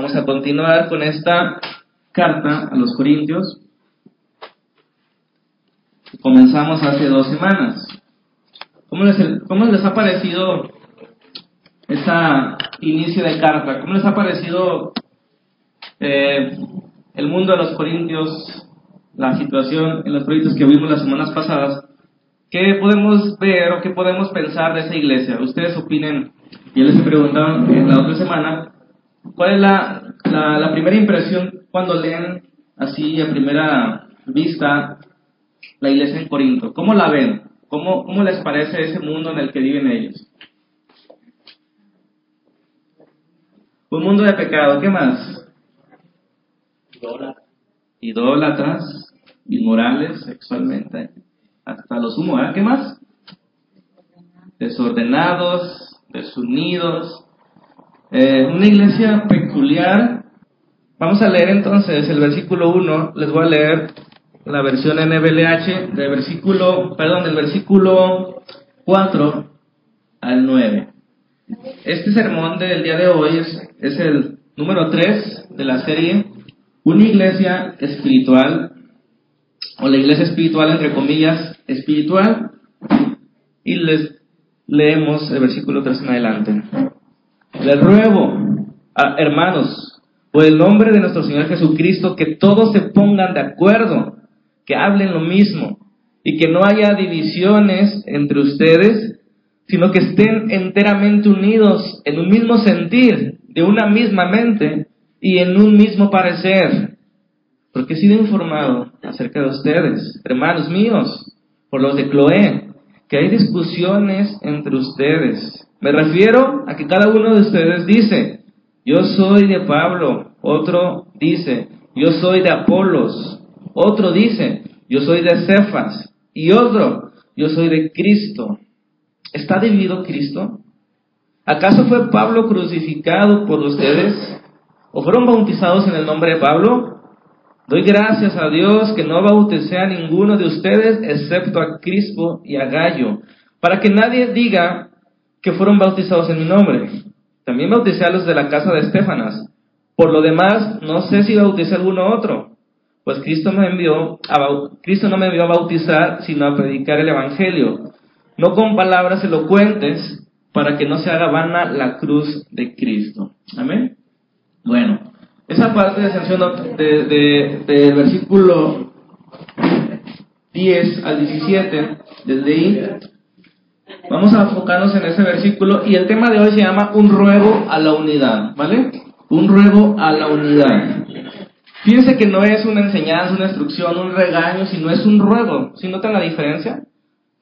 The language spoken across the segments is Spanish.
Vamos a continuar con esta carta a los Corintios. Comenzamos hace dos semanas. ¿Cómo les, cómo les ha parecido este inicio de carta? ¿Cómo les ha parecido eh, el mundo de los Corintios, la situación en los proyectos que vimos las semanas pasadas? ¿Qué podemos ver o qué podemos pensar de esa iglesia? Ustedes opinen. Yo les he preguntado en la otra semana, ¿cuál es la, la primera impresión cuando leen así a primera vista la iglesia en Corinto? ¿Cómo la ven? ¿Cómo, ¿Cómo les parece ese mundo en el que viven ellos? Un mundo de pecado, ¿qué más? Idólatras, inmorales sexualmente, hasta los sumo, ¿eh? ¿Qué más? Desordenados, desunidos. Eh, una iglesia peculiar. Vamos a leer entonces el versículo 1, les voy a leer la versión NBLH del versículo, perdón, del versículo 4 al 9. Este sermón del día de hoy es, es el número 3 de la serie Una iglesia espiritual, o la iglesia espiritual entre comillas, espiritual, y les leemos el versículo 3 en adelante. Les ruego, a, hermanos, por el nombre de nuestro Señor Jesucristo, que todos se pongan de acuerdo que hablen lo mismo y que no haya divisiones entre ustedes, sino que estén enteramente unidos en un mismo sentir, de una misma mente y en un mismo parecer. Porque he sido informado acerca de ustedes, hermanos míos, por los de Cloé, que hay discusiones entre ustedes. Me refiero a que cada uno de ustedes dice, yo soy de Pablo, otro dice, yo soy de Apolos, otro dice, yo soy de Cefas. Y otro, yo soy de Cristo. ¿Está dividido Cristo? ¿Acaso fue Pablo crucificado por ustedes? ¿O fueron bautizados en el nombre de Pablo? Doy gracias a Dios que no bauticé a ninguno de ustedes excepto a Crispo y a Gallo, para que nadie diga que fueron bautizados en mi nombre. También bauticé a los de la casa de Estefanas. Por lo demás, no sé si bauticé a alguno otro. Pues Cristo, me envió a, Cristo no me envió a bautizar, sino a predicar el Evangelio, no con palabras elocuentes, para que no se haga vana la cruz de Cristo. Amén. Bueno, esa parte de sanción del de, versículo 10 al 17, desde ahí, vamos a enfocarnos en ese versículo y el tema de hoy se llama un ruego a la unidad, ¿vale? Un ruego a la unidad. Fíjense que no es una enseñanza, una instrucción, un regaño, sino es un ruego. ¿Sí notan la diferencia?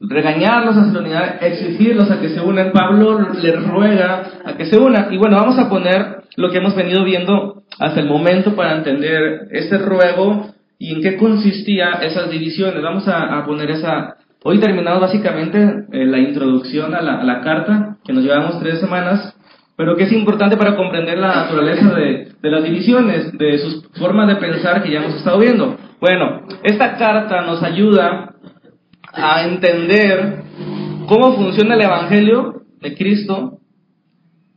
Regañarlos a la unidad, exigirlos a que se unan. Pablo les ruega a que se unan. Y bueno, vamos a poner lo que hemos venido viendo hasta el momento para entender ese ruego y en qué consistía esas divisiones. Vamos a, poner esa... Hoy terminamos básicamente eh, la introducción a la, carta, que nos llevamos tres semanas, pero que es importante para comprender la naturaleza de, de las divisiones, de sus formas de pensar que ya hemos estado viendo. Bueno, esta carta nos ayuda a entender cómo funciona el Evangelio de Cristo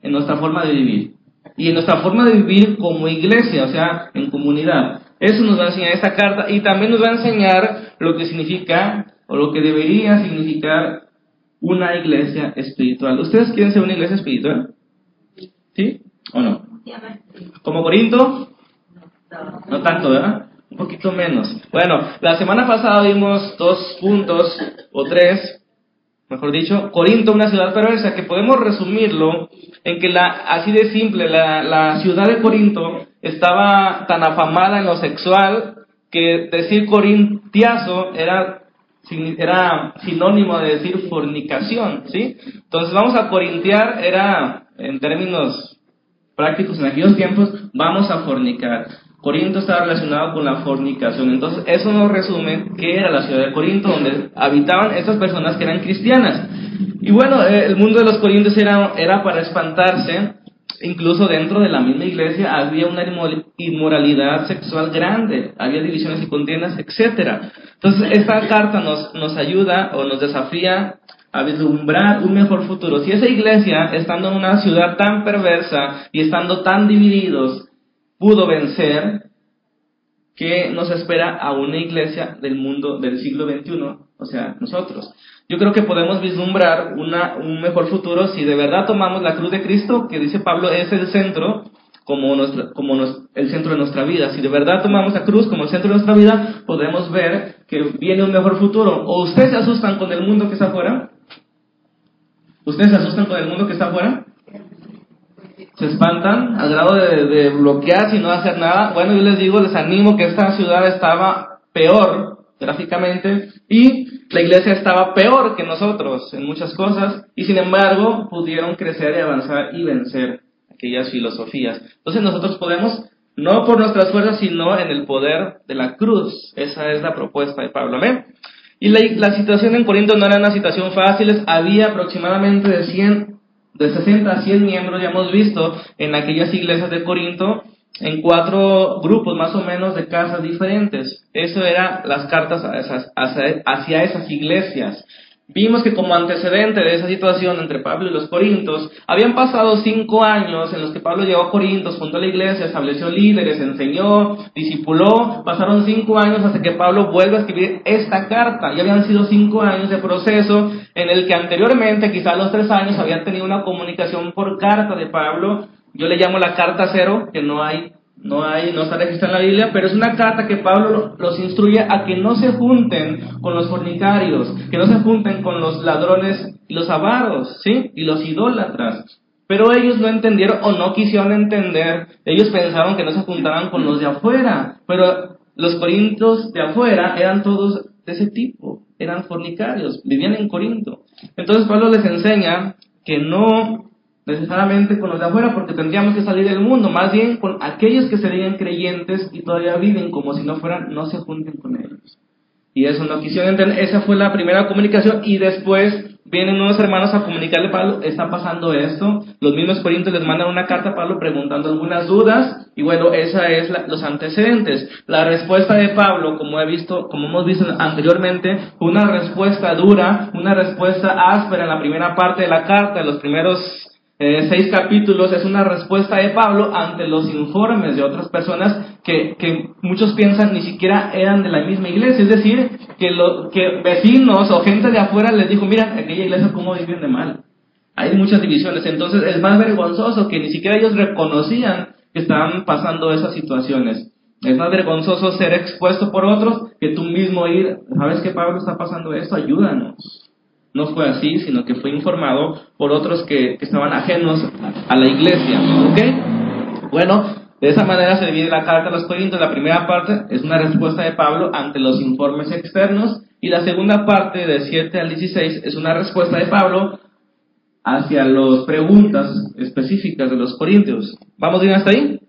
en nuestra forma de vivir. Y en nuestra forma de vivir como iglesia, o sea, en comunidad. Eso nos va a enseñar esta carta y también nos va a enseñar lo que significa o lo que debería significar una iglesia espiritual. ¿Ustedes quieren ser una iglesia espiritual? ¿Sí o no? ¿Como Corinto? No tanto, ¿verdad? Un poquito menos. Bueno, la semana pasada vimos dos puntos, o tres, mejor dicho, Corinto, una ciudad perversa, que podemos resumirlo en que la, así de simple, la, la ciudad de Corinto estaba tan afamada en lo sexual que decir corintiazo era, era sinónimo de decir fornicación, ¿sí? Entonces vamos a corintiar, era en términos prácticos en aquellos tiempos, vamos a fornicar. Corinto estaba relacionado con la fornicación. Entonces, eso nos resume que era la ciudad de Corinto, donde habitaban estas personas que eran cristianas. Y bueno, eh, el mundo de los corintios era, era para espantarse. Incluso dentro de la misma iglesia había una inmoralidad sexual grande, había divisiones y contiendas, etc. Entonces, esta carta nos, nos ayuda o nos desafía a vislumbrar un mejor futuro. Si esa iglesia, estando en una ciudad tan perversa y estando tan divididos, pudo vencer, ¿qué nos espera a una iglesia del mundo del siglo XXI? O sea, nosotros. Yo creo que podemos vislumbrar una, un mejor futuro si de verdad tomamos la cruz de Cristo, que dice Pablo es el centro, como, nuestra, como el centro de nuestra vida. Si de verdad tomamos la cruz como el centro de nuestra vida, podemos ver que viene un mejor futuro. ¿O ustedes se asustan con el mundo que está afuera? ¿Ustedes se asustan con el mundo que está afuera? ¿Se espantan al grado de, de bloquear y no hacer nada? Bueno, yo les digo, les animo que esta ciudad estaba peor gráficamente y la iglesia estaba peor que nosotros en muchas cosas y sin embargo pudieron crecer y avanzar y vencer aquellas filosofías. Entonces nosotros podemos, no por nuestras fuerzas, sino en el poder de la cruz. Esa es la propuesta de Pablo. Amén. Y la, la situación en Corinto no era una situación fácil, había aproximadamente de 100, de 60 a 100 miembros, ya hemos visto en aquellas iglesias de Corinto, en cuatro grupos más o menos de casas diferentes. Eso eran las cartas hacia, esas iglesias. Vimos que como antecedente de esa situación entre Pablo y los Corintos, habían pasado cinco años en los que Pablo llegó a Corintos, fundó la iglesia, estableció líderes, enseñó, discipuló. Pasaron cinco años hasta que Pablo vuelve a escribir esta carta. Y habían sido cinco años de proceso en el que anteriormente, quizás los tres años, habían tenido una comunicación por carta de Pablo yo le llamo la carta cero, que no hay, no hay, no está registrada en la Biblia, pero es una carta que Pablo los instruye a que no se junten con los fornicarios, que no se junten con los ladrones y los avaros, ¿sí? Y los idólatras. Pero ellos no entendieron o no quisieron entender. Ellos pensaron que no se juntaban con los de afuera. Pero los corintios de afuera eran todos de ese tipo. Eran fornicarios. Vivían en Corinto. Entonces Pablo les enseña que no necesariamente con los de afuera porque tendríamos que salir del mundo, más bien con aquellos que serían creyentes y todavía viven como si no fueran, no se junten con ellos. Y eso no quisieron entender, esa fue la primera comunicación y después vienen unos hermanos a comunicarle a Pablo, está pasando esto, los mismos corintios les mandan una carta a Pablo preguntando algunas dudas y bueno, esa es los antecedentes. La respuesta de Pablo, como he visto, como hemos visto anteriormente, una respuesta dura, una respuesta áspera en la primera parte de la carta, en los primeros eh, seis capítulos es una respuesta de Pablo ante los informes de otras personas que, que, muchos piensan ni siquiera eran de la misma iglesia. Es decir, que, lo, que vecinos o gente de afuera les dijo, mira, aquella iglesia cómo viven de mal. Hay muchas divisiones. Entonces es más vergonzoso que ni siquiera ellos reconocían que estaban pasando esas situaciones. Es más vergonzoso ser expuesto por otros que tú mismo ir, ¿sabes que Pablo está pasando esto? Ayúdanos no fue así, sino que fue informado por otros que, estaban ajenos a la iglesia. ¿Ok? Bueno, de esa manera se divide la carta a los Corintios. La primera parte es una respuesta de Pablo ante los informes externos y la segunda parte, de 7 al 16, es una respuesta de Pablo hacia las preguntas específicas de los Corintios. ¿Vamos bien hasta ahí?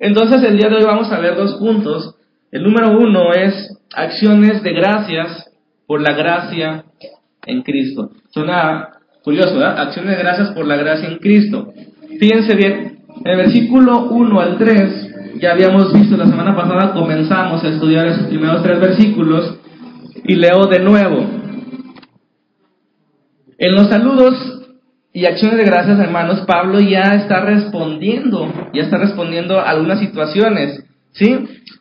Entonces, el día de hoy vamos a ver dos puntos. El número uno es acciones de gracias por la gracia en Cristo. Suena curioso, ¿verdad? Acciones de gracias por la gracia en Cristo. Fíjense bien, en el versículo 1 al 3, ya habíamos visto la semana pasada, comenzamos a estudiar esos primeros tres versículos y leo de nuevo. En los saludos y acciones de gracias, hermanos, Pablo ya está respondiendo, ya está respondiendo a algunas situaciones, ¿sí?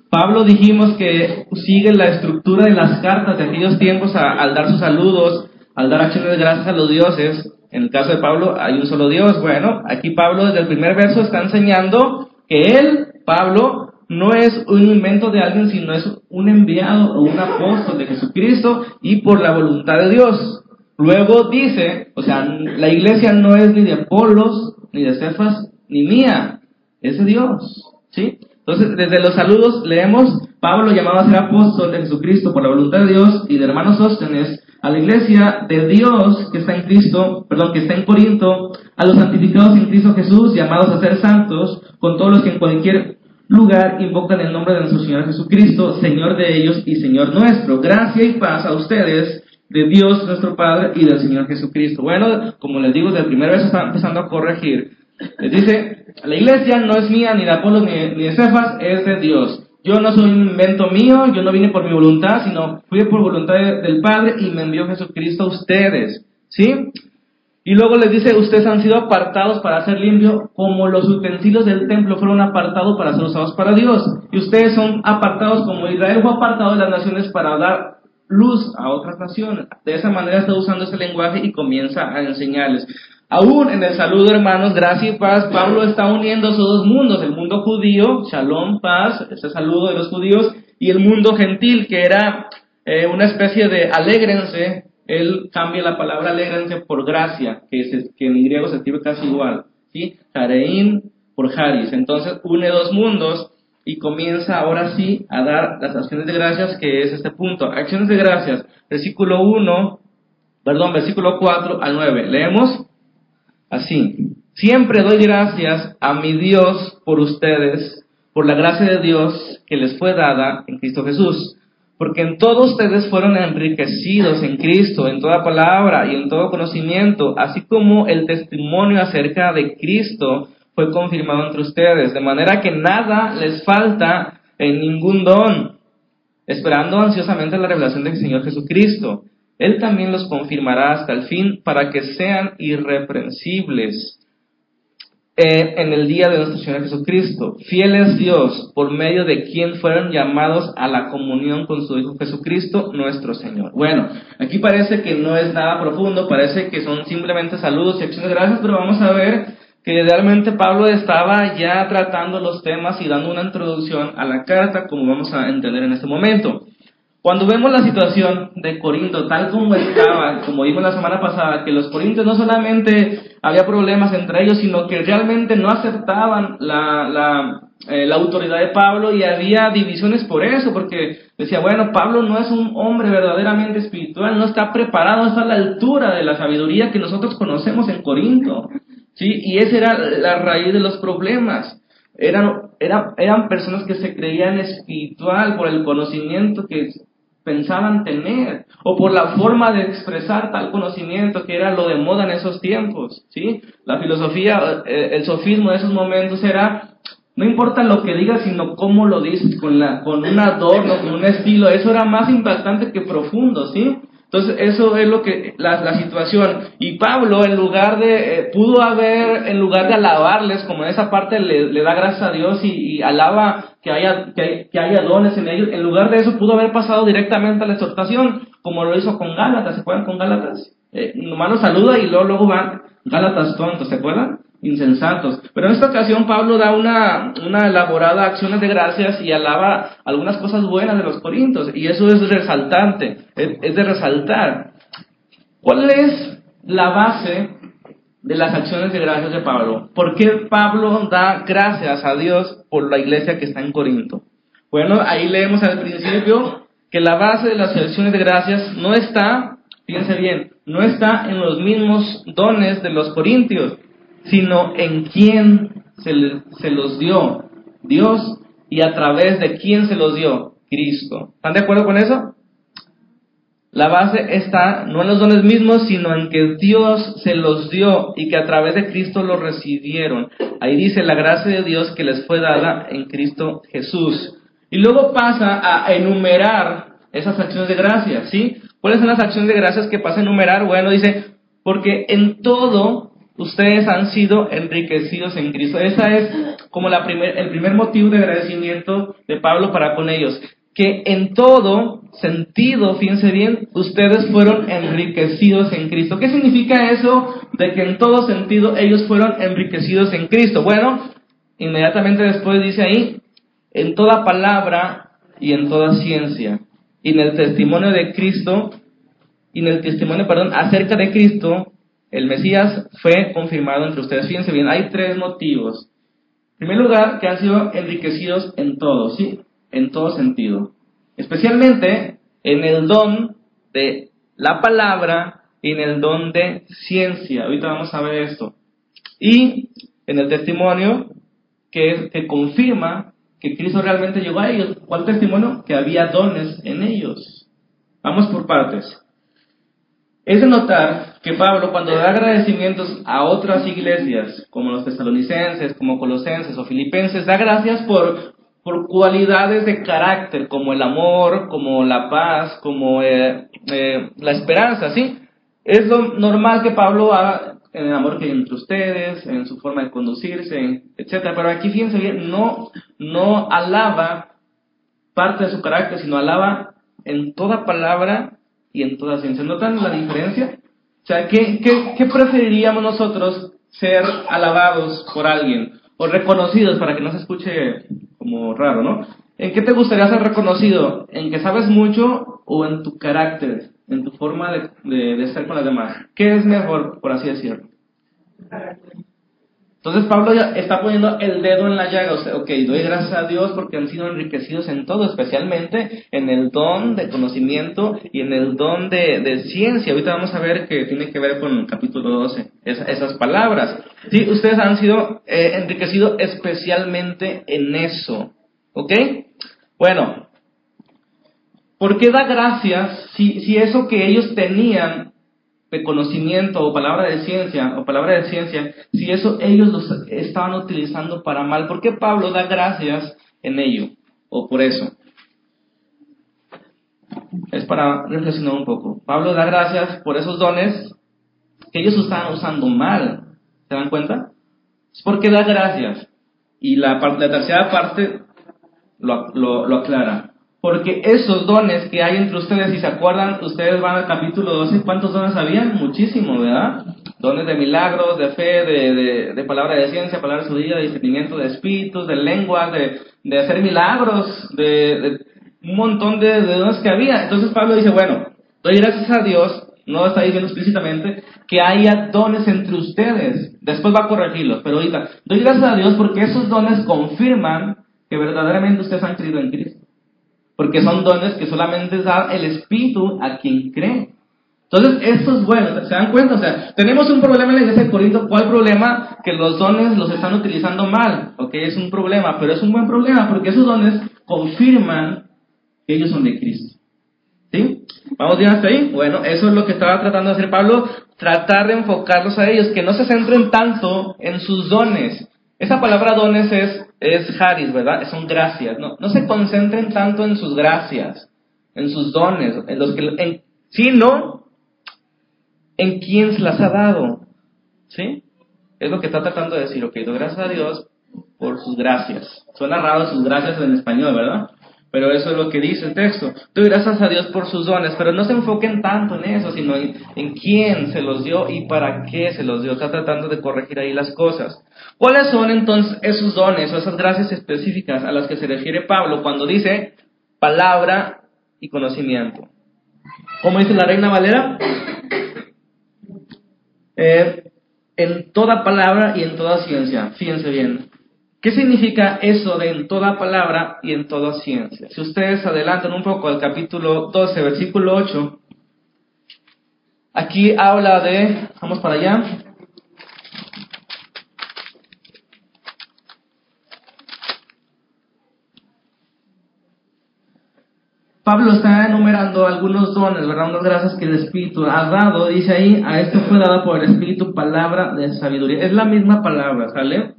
Pablo dijimos que sigue la estructura de las cartas de aquellos tiempos al dar sus saludos, al dar acciones de gracias a los dioses, en el caso de Pablo hay un solo Dios. Bueno, aquí Pablo desde el primer verso está enseñando que él, Pablo, no es un invento de alguien, sino es un enviado o un apóstol de Jesucristo y por la voluntad de Dios. Luego dice, o sea, la iglesia no es ni de Apolos, ni de Cefas, ni mía, es de Dios. ¿Sí? Entonces, desde los saludos leemos, Pablo llamado a ser apóstol de Jesucristo por la voluntad de Dios y de hermanos Sóstenes, a la iglesia de Dios que está en Cristo, perdón, que está en Corinto, a los santificados en Cristo Jesús, llamados a ser santos, con todos los que en cualquier lugar invocan el nombre de nuestro Señor Jesucristo, Señor de ellos y Señor nuestro. Gracia y paz a ustedes, de Dios nuestro Padre y del Señor Jesucristo. Bueno, como les digo, desde el primer verso está empezando a corregir. Les dice, la iglesia no es mía, ni de Apolo, ni de Cefas, es de Dios. Yo no soy un invento mío, yo no vine por mi voluntad, sino fui por voluntad del Padre y me envió Jesucristo a ustedes. ¿Sí? Y luego les dice, ustedes han sido apartados para ser limpios, como los utensilios del templo fueron apartados para ser usados para Dios. Y ustedes son apartados como Israel fue apartado de las naciones para dar luz a otras naciones. De esa manera está usando ese lenguaje y comienza a enseñarles. Aún en el saludo, hermanos, gracia y paz, Pablo está uniendo esos dos mundos, el mundo judío, shalom, paz, ese saludo de los judíos, y el mundo gentil, que era eh, una especie de alégrense, él cambia la palabra alégrense por gracia, que, en griego se escribe casi igual, ¿sí? Jareín por Haris. Entonces une dos mundos y comienza ahora sí a dar las acciones de gracias, que es este punto. Acciones de gracias, versículo 1, perdón, versículo 4 al 9. Leemos así. Siempre doy gracias a mi Dios por ustedes, por la gracia de Dios que les fue dada en Cristo Jesús porque en todos ustedes fueron enriquecidos en Cristo, en toda palabra y en todo conocimiento, así como el testimonio acerca de Cristo fue confirmado entre ustedes, de manera que nada les falta en ningún don, esperando ansiosamente la revelación del Señor Jesucristo. Él también los confirmará hasta el fin para que sean irreprensibles en el día de nuestro Señor Jesucristo. Fiel es Dios, por medio de quien fueron llamados a la comunión con su Hijo Jesucristo, nuestro Señor. Bueno, aquí parece que no es nada profundo, parece que son simplemente saludos y acciones de gracias, pero vamos a ver que realmente Pablo estaba ya tratando los temas y dando una introducción a la carta, como vamos a entender en este momento. Cuando vemos la situación de Corinto tal como estaba, como vimos la semana pasada, que los corintios no solamente había problemas entre ellos, sino que realmente no aceptaban la, la, eh, la autoridad de Pablo y había divisiones por eso, porque decía, bueno, Pablo no es un hombre verdaderamente espiritual, no está preparado, está a la altura de la sabiduría que nosotros conocemos en Corinto. ¿sí? Y esa era la raíz de los problemas. Eran, eran, eran personas que se creían espiritual por el conocimiento que pensaban tener, o por la forma de expresar tal conocimiento que era lo de moda en esos tiempos, ¿sí? La filosofía, eh, el sofismo de esos momentos era, no importa lo que digas, sino cómo lo dices, con, la, con un adorno, con un estilo, eso era más impactante que profundo, ¿sí? Entonces, eso es lo que, la, la situación. Y Pablo, en lugar de, eh, pudo haber, en lugar de alabarles, como en esa parte le, le da gracias a Dios y, alaba que haya, que, haya dones en ellos, en lugar de eso pudo haber pasado directamente a la exhortación, como lo hizo con Gálatas, ¿se acuerdan con Gálatas? Eh, nomás saluda y luego, luego van Gálatas tontos, ¿se acuerdan? Insensatos. Pero en esta ocasión Pablo da una, una elaborada acciones de gracias y alaba algunas cosas buenas de los corintios. Y eso es resaltante, es, de resaltar. ¿Cuál es la base de las acciones de gracias de Pablo? ¿Por qué Pablo da gracias a Dios por la iglesia que está en Corinto? Bueno, ahí leemos al principio que la base de las acciones de gracias no está, fíjense bien, no está en los mismos dones de los corintios, sino en quién se, se los dio Dios y a través de quién se los dio Cristo. ¿Están de acuerdo con eso? La base está no en los dones mismos, sino en que Dios se los dio y que a través de Cristo los recibieron. Ahí dice la gracia de Dios que les fue dada en Cristo Jesús. Y luego pasa a enumerar esas acciones de gracia, ¿sí? ¿Cuáles son las acciones de gracias que pasa a enumerar? Bueno, dice, porque en todo ustedes han sido enriquecidos en Cristo. Esa es como el primer motivo de agradecimiento de Pablo para con ellos. Que en todo sentido, fíjense bien, ustedes fueron enriquecidos en Cristo. ¿Qué significa eso de que en todo sentido ellos fueron enriquecidos en Cristo? Bueno, inmediatamente después dice ahí, en toda palabra y en toda ciencia. Y en el testimonio de Cristo, y en el testimonio, perdón, acerca de Cristo, el Mesías fue confirmado entre ustedes. Fíjense bien, hay tres motivos. En primer lugar, que han sido enriquecidos en todo, ¿sí? En todo sentido. Especialmente en el don de la palabra y en el don de ciencia. Ahorita vamos a ver esto. Y en el testimonio que, que confirma que Cristo realmente llegó a ellos. ¿Cuál testimonio? Que había dones en ellos. Vamos por partes. Es de notar que Pablo, cuando da agradecimientos a otras iglesias, como los tesalonicenses, como colosenses o filipenses, da gracias por, por cualidades de carácter, como el amor, como la paz, como eh, eh, la esperanza, ¿sí? es lo normal que Pablo haga en el amor que hay entre ustedes, en su forma de conducirse, etcétera. Pero aquí fíjense bien, no, no alaba parte de su carácter, sino alaba en toda palabra y en toda ciencia. ¿Notan la diferencia? O sea, ¿qué, qué, qué preferiríamos nosotros ser alabados por alguien? O reconocidos, para que no se escuche como raro, ¿no? ¿En qué te gustaría ser reconocido? ¿En que sabes mucho o en tu carácter, en tu forma de, de, estar con las demás? ¿Qué es mejor, por así decirlo? Entonces Pablo ya está poniendo el dedo en la llaga. O sea, ok, doy gracias a Dios porque han sido enriquecidos en todo, especialmente en el don de conocimiento y en el don de, ciencia. Ahorita vamos a ver que tiene que ver con el capítulo 12, esas palabras. Sí, ustedes han sido eh, enriquecidos especialmente en eso. ¿Ok? Bueno, ¿por qué da gracias si, si eso que ellos tenían de conocimiento o palabra de ciencia o palabra de ciencia, si eso ellos los estaban utilizando para mal, ¿por qué Pablo da gracias en ello o por eso? Es para reflexionar un poco. Pablo da gracias por esos dones que ellos estaban usando mal. ¿Se dan cuenta? Es porque da gracias. Y la, la tercera parte lo, aclara. Porque esos dones que hay entre ustedes, si se acuerdan, ustedes van al capítulo 12, ¿cuántos dones habían? Muchísimos, ¿verdad? Dones de milagros, de fe, de, de, palabra de ciencia, palabra de sabiduría, de discernimiento de espíritus, de lenguas, de, de hacer milagros, de, un montón de, dones que había. Entonces Pablo dice, bueno, doy gracias a Dios, no está diciendo explícitamente, que haya dones entre ustedes. Después va a corregirlos, pero ahorita, doy gracias a Dios porque esos dones confirman que verdaderamente ustedes han creído en Cristo. Porque son dones que solamente da el Espíritu a quien cree. Entonces, esto es bueno, ¿se dan cuenta? O sea, tenemos un problema en la iglesia de Corinto. ¿Cuál problema? Que los dones los están utilizando mal. Ok, es un problema, pero es un buen problema porque esos dones confirman que ellos son de Cristo. ¿Sí? ¿Vamos bien hasta ahí? Bueno, eso es lo que estaba tratando de hacer Pablo, tratar de enfocarlos a ellos, que no se centren tanto en sus dones. Esa palabra dones es es Haris, ¿verdad? Son gracias. No, no se concentren tanto en sus gracias, en sus dones, en los que, en, sino en quién se las ha dado. ¿Sí? Es lo que está tratando de decir, ok, doy gracias a Dios por sus gracias. Suena raro sus gracias en español, ¿verdad? Pero eso es lo que dice el texto. Doy gracias a Dios por sus dones, pero no se enfoquen tanto en eso, sino en, quién se los dio y para qué se los dio. Está tratando de corregir ahí las cosas. ¿Cuáles son entonces esos dones o esas gracias específicas a las que se refiere Pablo cuando dice palabra y conocimiento? ¿Cómo dice la Reina Valera? Eh, en toda palabra y en toda ciencia. Fíjense bien. ¿Qué significa eso de en toda palabra y en toda ciencia? Si ustedes adelantan un poco al capítulo 12, versículo 8, aquí habla de, vamos para allá, Pablo está enumerando algunos dones, ¿verdad? Unas gracias que el Espíritu ha dado. Dice ahí, a esto fue dada por el Espíritu palabra de sabiduría. Es la misma palabra, ¿sale?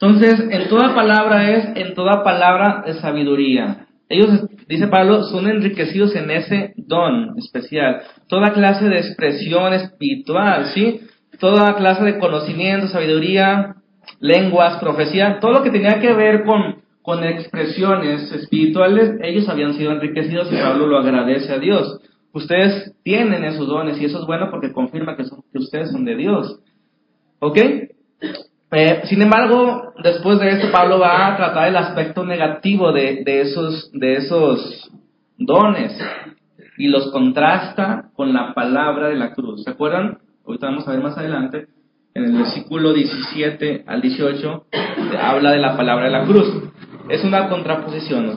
Entonces, en toda palabra es en toda palabra de sabiduría. Ellos, dice Pablo, son enriquecidos en ese don especial. Toda clase de expresión espiritual, ¿sí? Toda clase de conocimiento, sabiduría, lenguas, profecía, todo lo que tenía que ver con, con expresiones espirituales, ellos habían sido enriquecidos y Pablo lo agradece a Dios. Ustedes tienen esos dones y eso es bueno porque confirma que, ustedes son de Dios. ¿Ok? Eh, sin embargo, después de esto, Pablo va a tratar el aspecto negativo de, esos, de esos dones y los contrasta con la palabra de la cruz. ¿Se acuerdan? Ahorita vamos a ver más adelante. En el versículo 17 al 18 habla de la palabra de la cruz. Es una contraposición.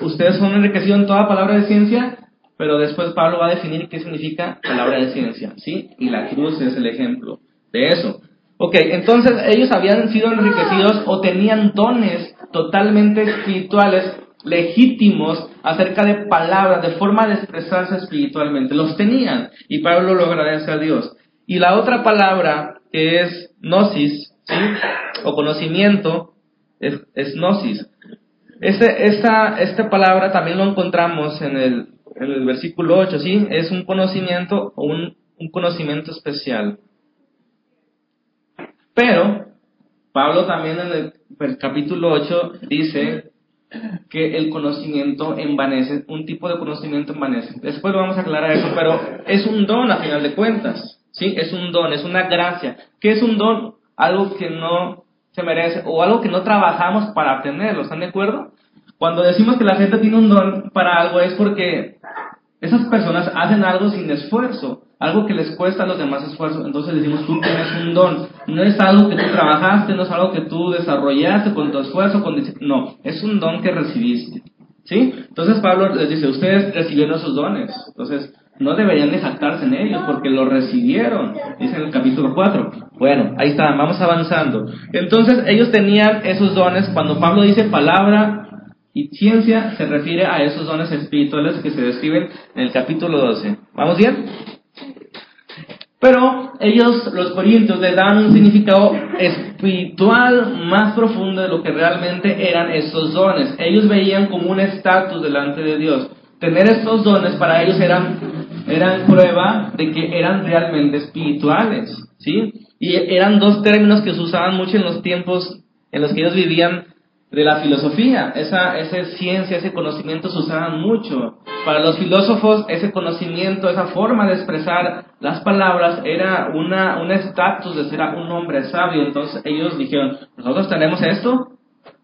ustedes son enriquecidos en toda palabra de ciencia, pero después Pablo va a definir qué significa palabra de ciencia. ¿sí? Y la cruz es el ejemplo de eso. Ok, entonces ellos habían sido enriquecidos o tenían dones totalmente espirituales, legítimos, acerca de palabras, de forma de expresarse espiritualmente. Los tenían y Pablo lo agradece a Dios. Y la otra palabra que es gnosis, ¿sí? o conocimiento, es, es gnosis. Este, esta, esta palabra también lo encontramos en el, en el versículo 8, ¿sí? Es un conocimiento o un un conocimiento especial. Pero Pablo también en el, capítulo 8 dice que el conocimiento envanece, un tipo de conocimiento envanece. Después vamos a aclarar eso, pero es un don a final de cuentas, ¿sí? Es un don, es una gracia. ¿Qué es un don? Algo que no se merece o algo que no trabajamos para tenerlo, ¿están de acuerdo? Cuando decimos que la gente tiene un don para algo es porque esas personas hacen algo sin esfuerzo, algo que les cuesta a los demás esfuerzo. Entonces decimos, tú tienes un don. No es algo que tú trabajaste, no es algo que tú desarrollaste con tu esfuerzo, con no, es un don que recibiste. ¿Sí? Entonces Pablo les dice, ustedes recibieron esos dones. Entonces, no deberían de jactarse en ellos porque lo recibieron, dice en el capítulo 4. Bueno, ahí está, vamos avanzando. Entonces ellos tenían esos dones, cuando Pablo dice palabra y ciencia, se refiere a esos dones espirituales que se describen en el capítulo 12. ¿Vamos bien? Pero ellos, los corintios, le dan un significado espiritual más profundo de lo que realmente eran esos dones. Ellos veían como un estatus delante de Dios. Tener estos dones para ellos eran, eran prueba de que eran realmente espirituales. ¿sí? Y eran dos términos que se usaban mucho en los tiempos en los que ellos vivían de la filosofía. Esa, esa ciencia, ese conocimiento se usaban mucho. Para los filósofos, ese conocimiento, esa forma de expresar las palabras era una, un estatus de ser un hombre sabio. Entonces ellos dijeron, nosotros tenemos esto,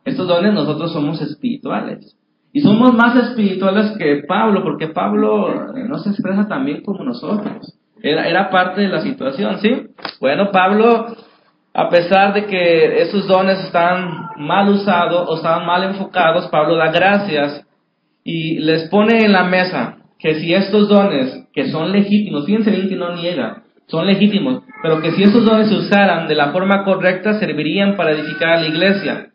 estos dones, nosotros somos espirituales. Y somos más espirituales que Pablo, porque Pablo no se expresa tan bien como nosotros. Era, era parte de la situación, ¿sí? Bueno, Pablo a pesar de que esos dones están mal usados o estaban mal enfocados, Pablo da gracias y les pone en la mesa que si estos dones, que son legítimos, fíjense bien que no niega, son legítimos, pero que si estos dones se usaran de la forma correcta, servirían para edificar a la iglesia,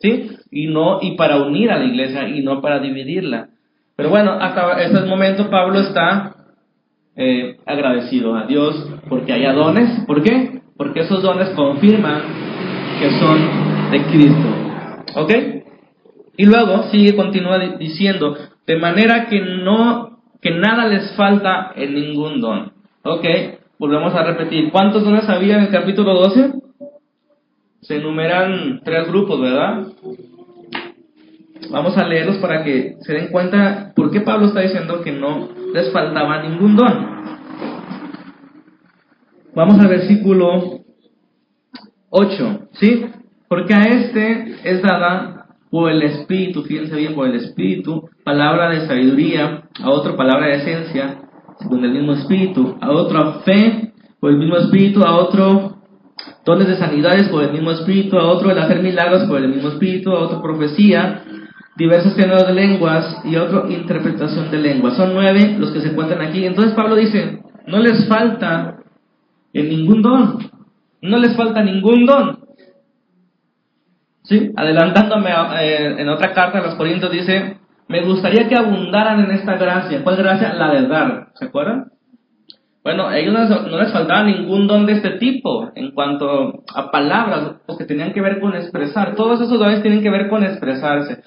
¿sí? Y no, y para unir a la iglesia y no para dividirla. Pero bueno, hasta este momento Pablo está eh, agradecido a Dios porque haya dones. ¿Por qué? porque esos dones confirman que son de Cristo. ¿Ok? Y luego sigue, continúa diciendo, de manera que no, que nada les falta en ningún don. ¿Ok? Volvemos a repetir. ¿Cuántos dones había en el capítulo 12? Se enumeran tres grupos, ¿verdad? Vamos a leerlos para que se den cuenta por qué Pablo está diciendo que no les faltaba ningún don. Vamos al versículo 8, ¿sí? Porque a este es dada por el Espíritu, fíjense bien, por el Espíritu, palabra de sabiduría, a otro palabra de esencia, según el mismo Espíritu, a otro fe, por el mismo Espíritu, a otro dones de sanidades por el mismo Espíritu, a otro el hacer milagros por el mismo Espíritu, a otro profecía, diversos géneros de lenguas y a otro interpretación de lenguas. Son nueve los que se encuentran aquí. Entonces Pablo dice, no les falta en ningún don. No les falta ningún don. ¿Sí? Adelantándome eh, en otra carta a los Corintios dice, me gustaría que abundaran en esta gracia. ¿Cuál gracia? La de dar. ¿Se acuerdan? Bueno, a ellos no les faltaba ningún don de este tipo en cuanto a palabras que tenían que ver con expresar. Todos esos dones tienen que ver con expresarse.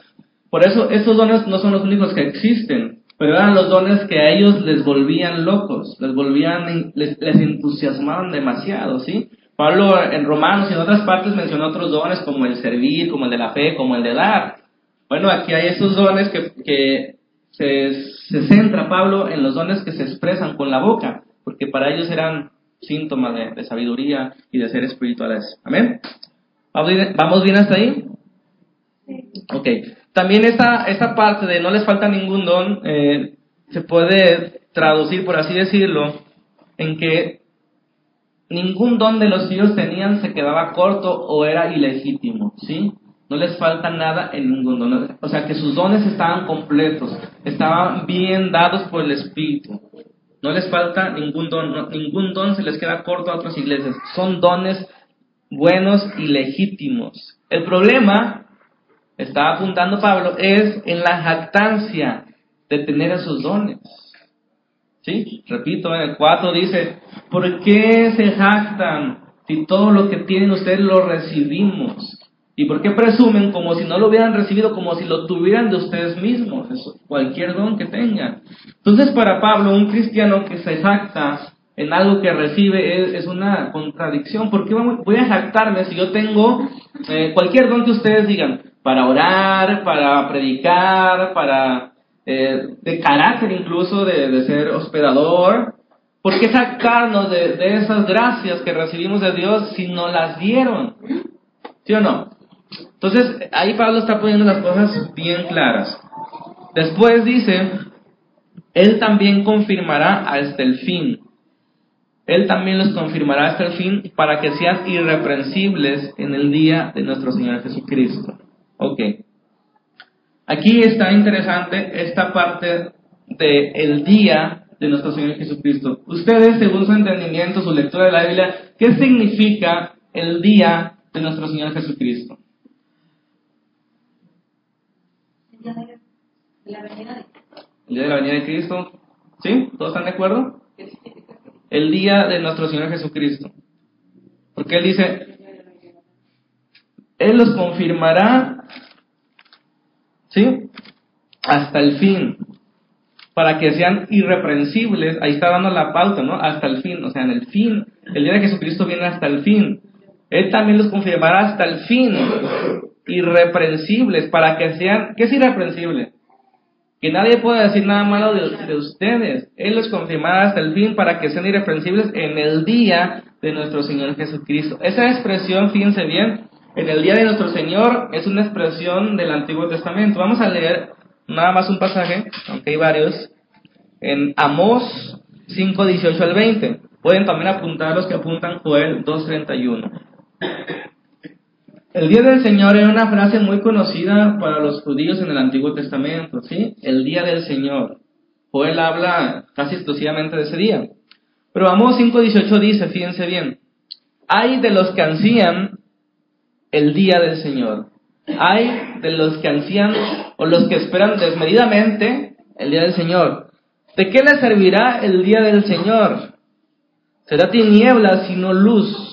Por eso estos dones no son los únicos que existen pero eran los dones que a ellos les volvían locos, les volvían, les, entusiasmaban demasiado, ¿sí? Pablo en Romanos y en otras partes mencionó otros dones como el servir, como el de la fe, como el de dar. Bueno, aquí hay esos dones que, que se, se centra Pablo en los dones que se expresan con la boca, porque para ellos eran síntomas de, de sabiduría y de ser espirituales. Amén. ¿Vamos bien hasta ahí? Ok. También esta parte de no les falta ningún don eh, se puede traducir, por así decirlo, en que ningún don de los ellos tenían se quedaba corto o era ilegítimo, ¿sí? No les falta nada en ningún don. O sea, que sus dones estaban completos, estaban bien dados por el Espíritu. No les falta ningún don, ningún don se les queda corto a otras iglesias. Son dones buenos y legítimos. El problema está apuntando Pablo es en la jactancia de tener esos dones. ¿Sí? Repito, en el 4 dice, ¿por qué se jactan si todo lo que tienen ustedes lo recibimos? ¿Y por qué presumen como si no lo hubieran recibido, como si lo tuvieran de ustedes mismos? cualquier don que tengan. Entonces, para Pablo, un cristiano que se jacta en algo que recibe es, una contradicción. ¿Por qué voy a jactarme si yo tengo eh, cualquier don que ustedes digan? Para orar, para predicar, para eh, de carácter incluso de, ser hospedador. ¿Por qué jactarnos de, de esas gracias que recibimos de Dios si no las dieron? ¿Sí o no? Entonces, ahí Pablo está poniendo las cosas bien claras. Después dice, Él también confirmará hasta el fin. Él también los confirmará hasta el fin para que sean irreprensibles en el día de nuestro Señor Jesucristo. Ok. Aquí está interesante esta parte de el día de nuestro Señor Jesucristo. Ustedes, según su entendimiento, su lectura de la Biblia, ¿qué significa el día de nuestro Señor Jesucristo? El día de la venida de Cristo. ¿Sí? ¿Todos están de acuerdo? El día de nuestro Señor Jesucristo. Porque Él dice, Él los confirmará, ¿sí? Hasta el fin, para que sean irreprensibles. Ahí está dando la pauta, ¿no? Hasta el fin, o sea, en el fin. El día de Jesucristo viene hasta el fin. Él también los confirmará hasta el fin, irreprensibles, para que sean, ¿qué es irreprensible? Que nadie pueda decir nada malo de, ustedes. Él los confirmará hasta el fin para que sean irreprensibles en el día de nuestro Señor Jesucristo. Esa expresión, fíjense bien, en el día de nuestro Señor es una expresión del Antiguo Testamento. Vamos a leer nada más un pasaje, aunque hay varios, en Amós 5, 18 al 20. Pueden también apuntar los que apuntan Joel 2.31. El día del Señor era una frase muy conocida para los judíos en el Antiguo Testamento, ¿sí? El día del Señor. Joel habla casi exclusivamente de ese día. Pero Amós 5.18 dice, fíjense bien, hay de los que ansían el día del Señor. Hay de los que ansían o los que esperan desmedidamente el día del Señor. ¿De qué les servirá el día del Señor? Será tiniebla sino luz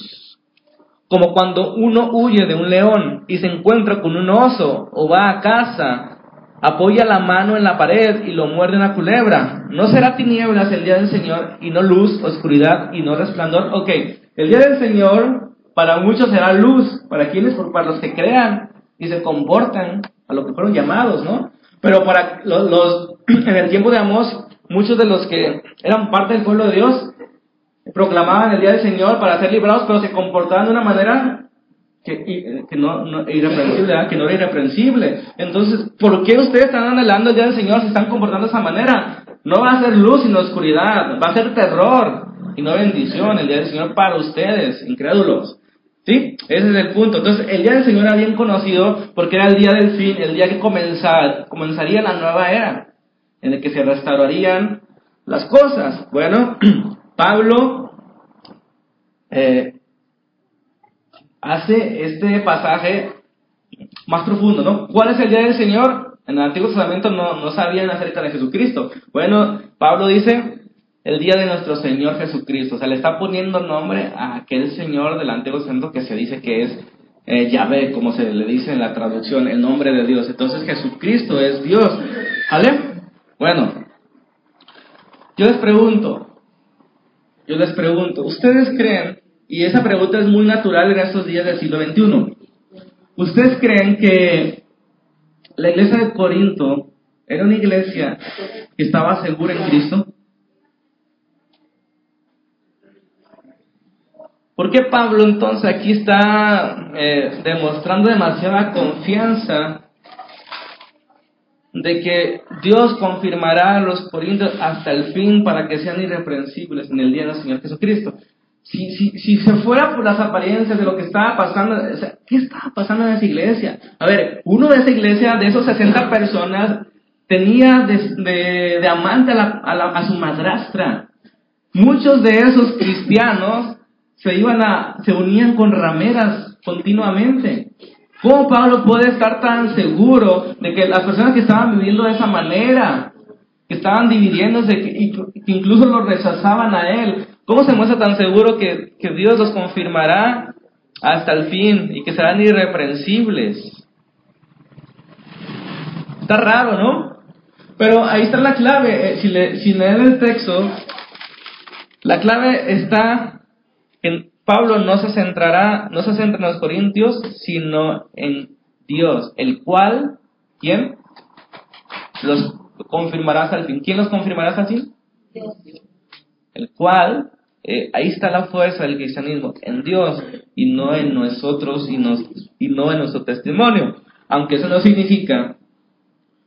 como cuando uno huye de un león y se encuentra con un oso o va a casa, apoya la mano en la pared y lo muerde una culebra. No será tinieblas el día del Señor y no luz, oscuridad y no resplandor. Ok, el día del Señor para muchos será luz, para quienes, para los que crean y se comportan a lo que fueron llamados, ¿no? Pero para los, los en el tiempo de Amós, muchos de los que eran parte del pueblo de Dios proclamaban el día del Señor para ser librados, pero se comportaban de una manera que, que no, no, irreprensible, que no era irreprensible. Entonces, ¿por qué ustedes están anhelando el día del Señor, se están comportando de esa manera? No va a ser luz sino oscuridad, va a ser terror y no bendición el día del Señor para ustedes, incrédulos. ¿Sí? Ese es el punto. Entonces, el día del Señor era bien conocido porque era el día del fin, el día que comenzar, comenzaría la nueva era, en el que se restaurarían las cosas. Bueno, Pablo eh, hace este pasaje más profundo, ¿no? ¿Cuál es el día del Señor? En el Antiguo Testamento no, no sabían acerca de Jesucristo. Bueno, Pablo dice el día de nuestro Señor Jesucristo. O sea, le está poniendo nombre a aquel Señor del Antiguo Testamento que se dice que es eh, Yahvé, como se le dice en la traducción, el nombre de Dios. Entonces Jesucristo es Dios. ¿Vale? Bueno, yo les pregunto, yo les pregunto, ¿ustedes creen, y esa pregunta es muy natural en estos días del siglo XXI, ¿ustedes creen que la iglesia de Corinto era una iglesia que estaba segura en Cristo? ¿Por qué Pablo entonces aquí está eh, demostrando demasiada confianza de que Dios confirmará a los corintios hasta el fin para que sean irreprensibles en el día del Señor Jesucristo. Si, si, si se fuera por las apariencias de lo que estaba pasando, ¿qué estaba pasando en esa iglesia? A ver, uno de esa iglesia, de esos 60 personas, tenía de, de, amante a, la, a, a, su madrastra. Muchos de esos cristianos se iban a, se unían con rameras continuamente. ¿Cómo Pablo puede estar tan seguro de que las personas que estaban viviendo de esa manera, que estaban dividiéndose que incluso lo rechazaban a él, cómo se muestra tan seguro que, que Dios los confirmará hasta el fin y que serán irreprensibles? Está raro, ¿no? Pero ahí está la clave. Eh, si, le, si leen el texto, La clave está Pablo no se centrará, no se centra en los corintios, sino en Dios, el cual, ¿quién? Los confirmará hasta el fin. ¿Quién los confirmará hasta el fin? Dios. El cual, eh, ahí está la fuerza del cristianismo, en Dios y no en nosotros y, y no en nuestro testimonio. Aunque eso no significa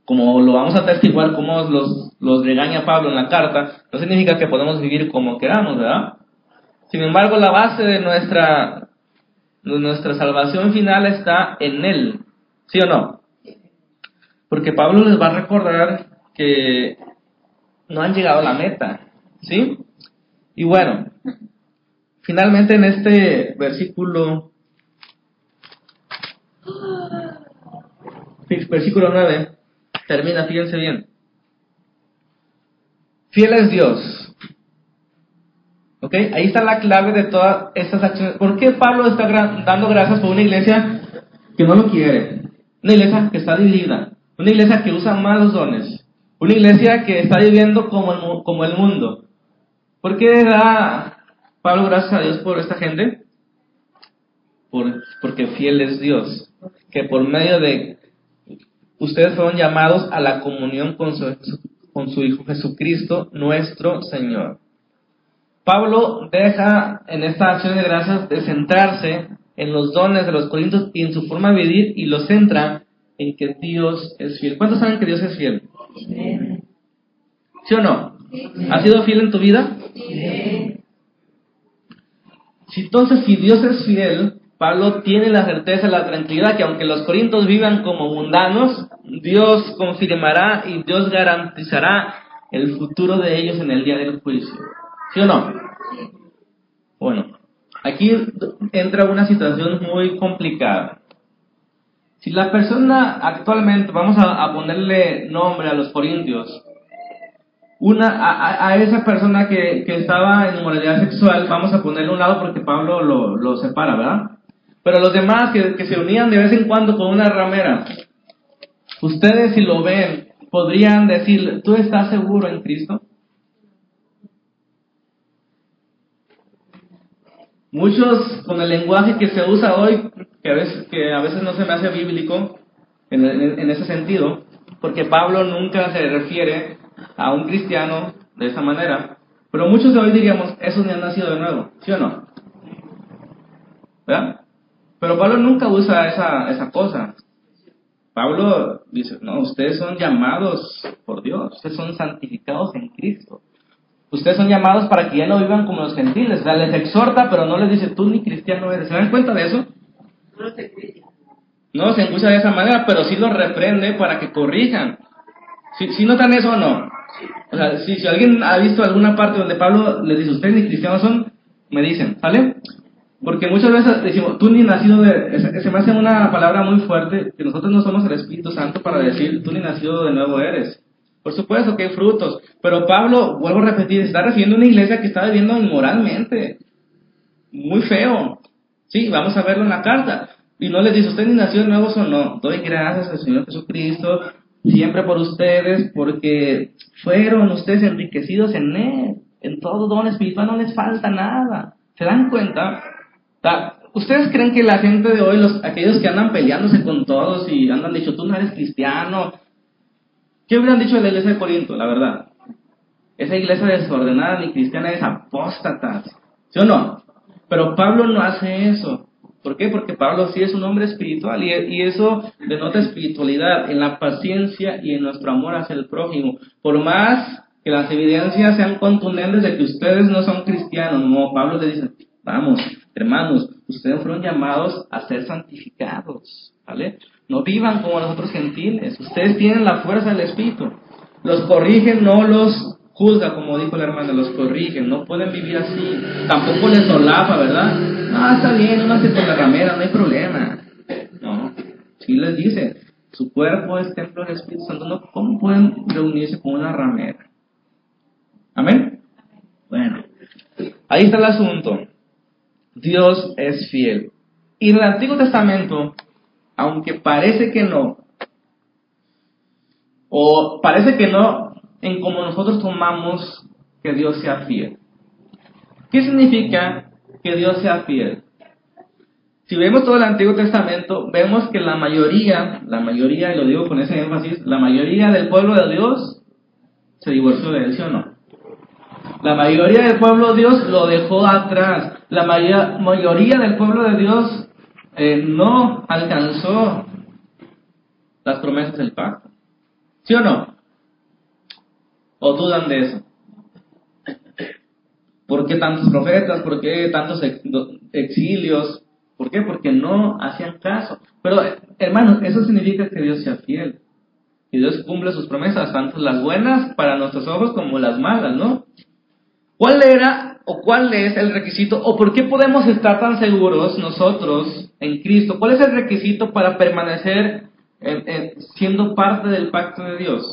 como lo vamos a testiguar, como los, los regaña Pablo en la carta, no significa que podemos vivir como queramos, ¿verdad? Sin embargo, la base de nuestra, de nuestra salvación final está en Él, ¿sí o no? Porque Pablo les va a recordar que no han llegado a la meta, ¿sí? Y bueno, finalmente en este versículo, versículo 9, termina, fíjense bien. Fiel es Dios. ¿Ok? Ahí está la clave de todas estas acciones. ¿Por qué Pablo está dando gracias por una iglesia que no lo quiere? Una iglesia que está dividida. Una iglesia que usa malos dones. Una iglesia que está viviendo como el, mundo. ¿Por qué da Pablo gracias a Dios por esta gente? Por, porque fiel es Dios. Que por medio de ustedes fueron llamados a la comunión con su Hijo Jesucristo, nuestro Señor. Pablo deja en esta acción de gracias de centrarse en los dones de los corintios y en su forma de vivir y lo centra en que Dios es fiel. ¿Cuántos saben que Dios es fiel? ¿Sí o no? ¿Ha sido fiel en tu vida? Si entonces si Dios es fiel, Pablo tiene la certeza, la tranquilidad que aunque los corintios vivan como mundanos, Dios confirmará y Dios garantizará el futuro de ellos en el día del juicio. ¿Sí o no? Bueno, aquí entra una situación muy complicada. Si la persona actualmente, vamos a, ponerle nombre a los corintios, una, a, esa persona que, estaba en inmoralidad sexual, vamos a ponerle un lado porque Pablo lo, lo separa, ¿verdad? Pero los demás que, se unían de vez en cuando con una ramera, ustedes si lo ven, podrían decir, ¿tú estás seguro en Cristo? Muchos con el lenguaje que se usa hoy, que a veces, no se me hace bíblico en, ese sentido, porque Pablo nunca se refiere a un cristiano de esa manera, pero muchos de hoy diríamos, eso ni han nacido de nuevo, ¿sí o no? Pero Pablo nunca usa esa, esa cosa. Pablo dice, no, ustedes son llamados por Dios, ustedes son santificados en Cristo. Ustedes son llamados para que ya no vivan como los gentiles. O sea, les exhorta, pero no les dice, tú ni cristiano eres. ¿Se dan cuenta de eso? No se escucha de esa manera, pero sí los reprende para que corrijan. ¿Sí, notan eso o no? O sea, si, si alguien ha visto alguna parte donde Pablo le dice, ustedes ni cristianos son, me dicen, ¿vale? Porque muchas veces decimos, tú ni nacido de... Se me hace una palabra muy fuerte, que nosotros no somos el Espíritu Santo para decir, tú ni nacido de nuevo eres. Por supuesto que hay frutos, pero Pablo, vuelvo a repetir, está refiriendo a una iglesia que está viviendo inmoralmente. Muy feo. Sí, vamos a verlo en la carta. Y no les dice, usted ni nació de nuevo o no. Doy gracias al Señor Jesucristo, siempre por ustedes, porque fueron ustedes enriquecidos en Él. En todo don espiritual no les falta nada. ¿Se dan cuenta? ¿Ustedes creen que la gente de hoy, los, aquellos que andan peleándose con todos y andan dicho, tú no eres cristiano, ¿qué hubieran dicho la iglesia de Corinto, la verdad? Esa iglesia desordenada ni cristiana es apóstata, ¿sí o no? Pero Pablo no hace eso. ¿Por qué? Porque Pablo sí es un hombre espiritual y, y, eso denota espiritualidad en la paciencia y en nuestro amor hacia el prójimo. Por más que las evidencias sean contundentes de que ustedes no son cristianos, no, Pablo le dice, vamos, Hermanos, ustedes fueron llamados a ser santificados, ¿vale? No vivan como los otros gentiles. Ustedes tienen la fuerza del Espíritu. Los corrigen, no los juzga, como dijo la hermana, los corrigen. No pueden vivir así. Tampoco les solapa, ¿verdad? Ah, está bien, no hace con la ramera, no hay problema. No, sí les dice, su cuerpo es templo del Espíritu Santo. No, ¿Cómo pueden reunirse con una ramera? Amén. Bueno, ahí está el asunto. Dios es fiel. Y en el Antiguo Testamento, aunque parece que no, o parece que no en como nosotros tomamos que Dios sea fiel. ¿Qué significa que Dios sea fiel? Si vemos todo el Antiguo Testamento, vemos que la mayoría, la mayoría, y lo digo con ese énfasis, la mayoría del pueblo de Dios se divorció de él, ¿sí o no? La mayoría del pueblo de Dios lo dejó atrás. La mayoría del pueblo de Dios eh, no alcanzó las promesas del pacto. ¿Sí o no? ¿O dudan de eso? ¿Por qué tantos profetas? ¿Por qué tantos exilios? ¿Por qué? Porque no hacían caso. Pero, hermanos, eso significa que Dios sea fiel. Que Dios cumple sus promesas, tanto las buenas para nuestros ojos como las malas, ¿no? ¿Cuál era o cuál es el requisito o por qué podemos estar tan seguros nosotros en Cristo? ¿Cuál es el requisito para permanecer siendo parte del pacto de Dios?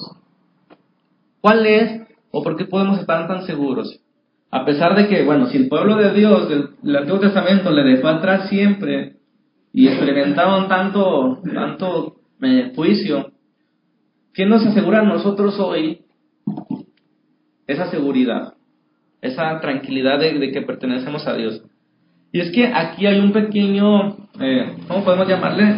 ¿Cuál es o por qué podemos estar tan seguros? A pesar de que, bueno, si el pueblo de Dios del, Antiguo Testamento le dejó atrás siempre y experimentaron tanto, tanto eh, juicio, ¿qué nos asegura a nosotros hoy esa seguridad? Esa tranquilidad de, que pertenecemos a Dios. Y es que aquí hay un pequeño, eh, ¿cómo podemos llamarle?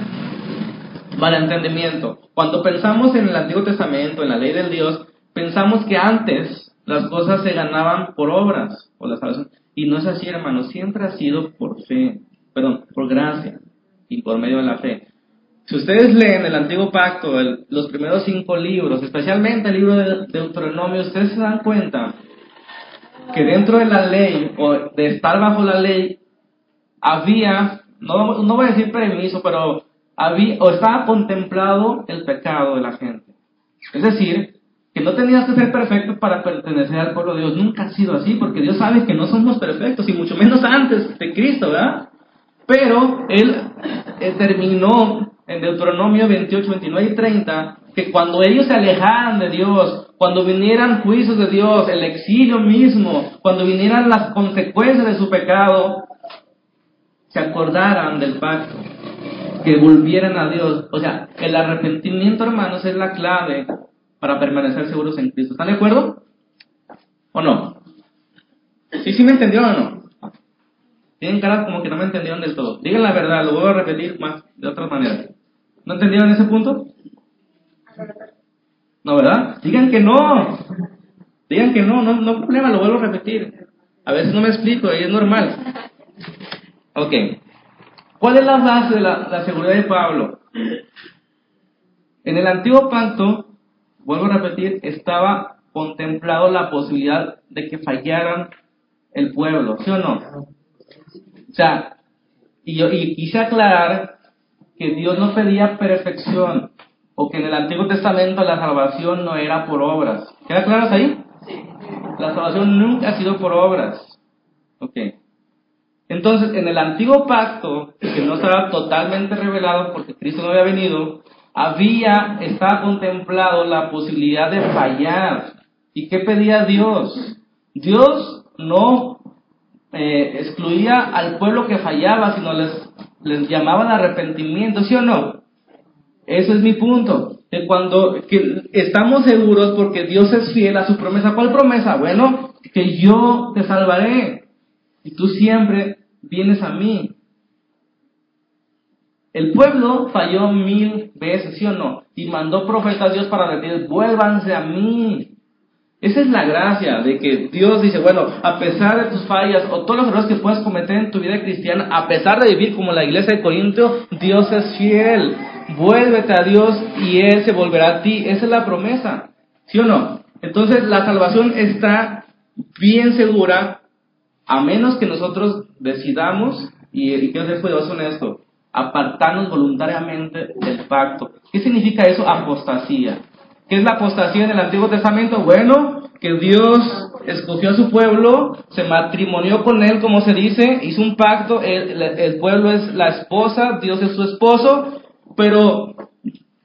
Malentendimiento. Cuando pensamos en el Antiguo Testamento, en la ley del Dios, pensamos que antes las cosas se ganaban por obras, o la salvación. Y no es así, hermano, siempre ha sido por fe, perdón, por gracia y por medio de la fe. Si ustedes leen el Antiguo Pacto, los primeros cinco libros, especialmente el libro de Deuteronomio, ustedes se dan cuenta que dentro de la ley o de estar bajo la ley había, no, no voy a decir permiso, pero había o estaba contemplado el pecado de la gente. Es decir, que no tenías que ser perfecto para pertenecer al pueblo de Dios. Nunca ha sido así, porque Dios sabe que no somos perfectos, y mucho menos antes de Cristo, ¿verdad? Pero Él eh, terminó en Deuteronomio 28, 29 y 30, que cuando ellos se alejaran de Dios, cuando vinieran juicios de Dios, el exilio mismo, cuando vinieran las consecuencias de su pecado, se acordaran del pacto, que volvieran a Dios. O sea, el arrepentimiento, hermanos, es la clave para permanecer seguros en Cristo. ¿Están de acuerdo? ¿O no? ¿Sí, sí me entendieron o no? Tienen cara como que no me entendieron del todo. Digan la verdad, lo voy a repetir más de otra manera. ¿No entendieron ese punto? No, ¿verdad? Digan que no. Digan que no, no, no problema, lo vuelvo a repetir. A veces no me explico y es normal. Ok. ¿Cuál es la base de la, seguridad de Pablo? En el antiguo pacto, vuelvo a repetir, estaba contemplado la posibilidad de que fallaran el pueblo, ¿sí o no? O sea, y yo y quise aclarar que Dios no pedía perfección, o que en el Antiguo Testamento la salvación no era por obras. ¿Queda claro ahí? Sí. La salvación nunca ha sido por obras. Ok. Entonces, en el antiguo pacto, que no estaba totalmente revelado porque Cristo no había venido, había, estaba contemplado la posibilidad de fallar. ¿Y qué pedía Dios? Dios no eh, excluía al pueblo que fallaba, sino les, les llamaba al arrepentimiento, ¿sí o no? Ese es mi punto. Que cuando que estamos seguros porque Dios es fiel a su promesa. ¿Cuál promesa? Bueno, que yo te salvaré. Y tú siempre vienes a mí. El pueblo falló mil veces, ¿sí o no? Y mandó profetas a Dios para decir, vuélvanse a mí. Esa es la gracia de que Dios dice, bueno, a pesar de tus fallas o todos los errores que puedas cometer en tu vida cristiana, a pesar de vivir como la iglesia de Corinto, Dios es fiel vuélvete a Dios y Él se volverá a ti. Esa es la promesa, ¿sí o no? Entonces la salvación está bien segura, a menos que nosotros decidamos, y, y quiero ser cuidadoso en esto, apartarnos voluntariamente del pacto. ¿Qué significa eso? Apostasía. ¿Qué es la apostasía en el Antiguo Testamento? Bueno, que Dios escogió a su pueblo, se matrimonió con él, como se dice, hizo un pacto, el pueblo es la esposa, Dios es su esposo, pero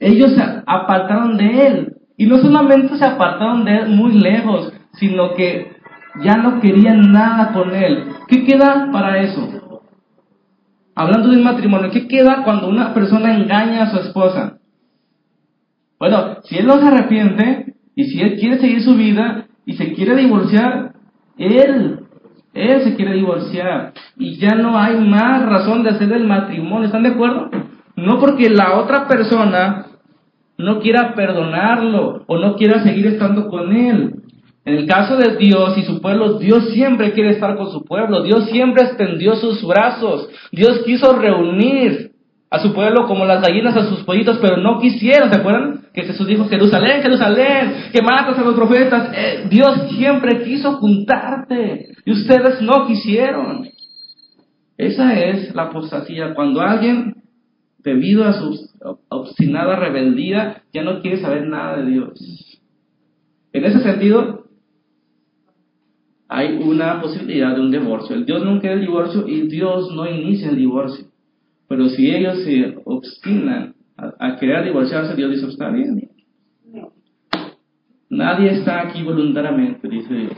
ellos se apartaron de él. Y no solamente se apartaron de él muy lejos, sino que ya no querían nada con él. ¿Qué queda para eso? Hablando de un matrimonio, ¿qué queda cuando una persona engaña a su esposa? Bueno, si él no se arrepiente y si él quiere seguir su vida y se quiere divorciar, él Él se quiere divorciar y ya no hay más razón de hacer el matrimonio. ¿Están de acuerdo? No porque la otra persona no quiera perdonarlo o no quiera seguir estando con él. En el caso de Dios y su pueblo, Dios siempre quiere estar con su pueblo. Dios siempre extendió sus brazos. Dios quiso reunir a su pueblo como las gallinas a sus pollitos, pero no quisieron. ¿Se acuerdan? Que Jesús dijo, Jerusalén, Jerusalén, que matas a los profetas. Eh, Dios siempre quiso juntarte y ustedes no quisieron. Esa es la apostasía. Cuando alguien, debido a su obstinada rebeldía, ya no quiere saber nada de Dios. En ese sentido, hay una posibilidad de un divorcio. El Dios no quiere el divorcio y Dios no inicia el divorcio. Pero si ellos se obstinan a, querer divorciarse, Dios dice, está bien. Nadie está aquí voluntariamente, dice Dios.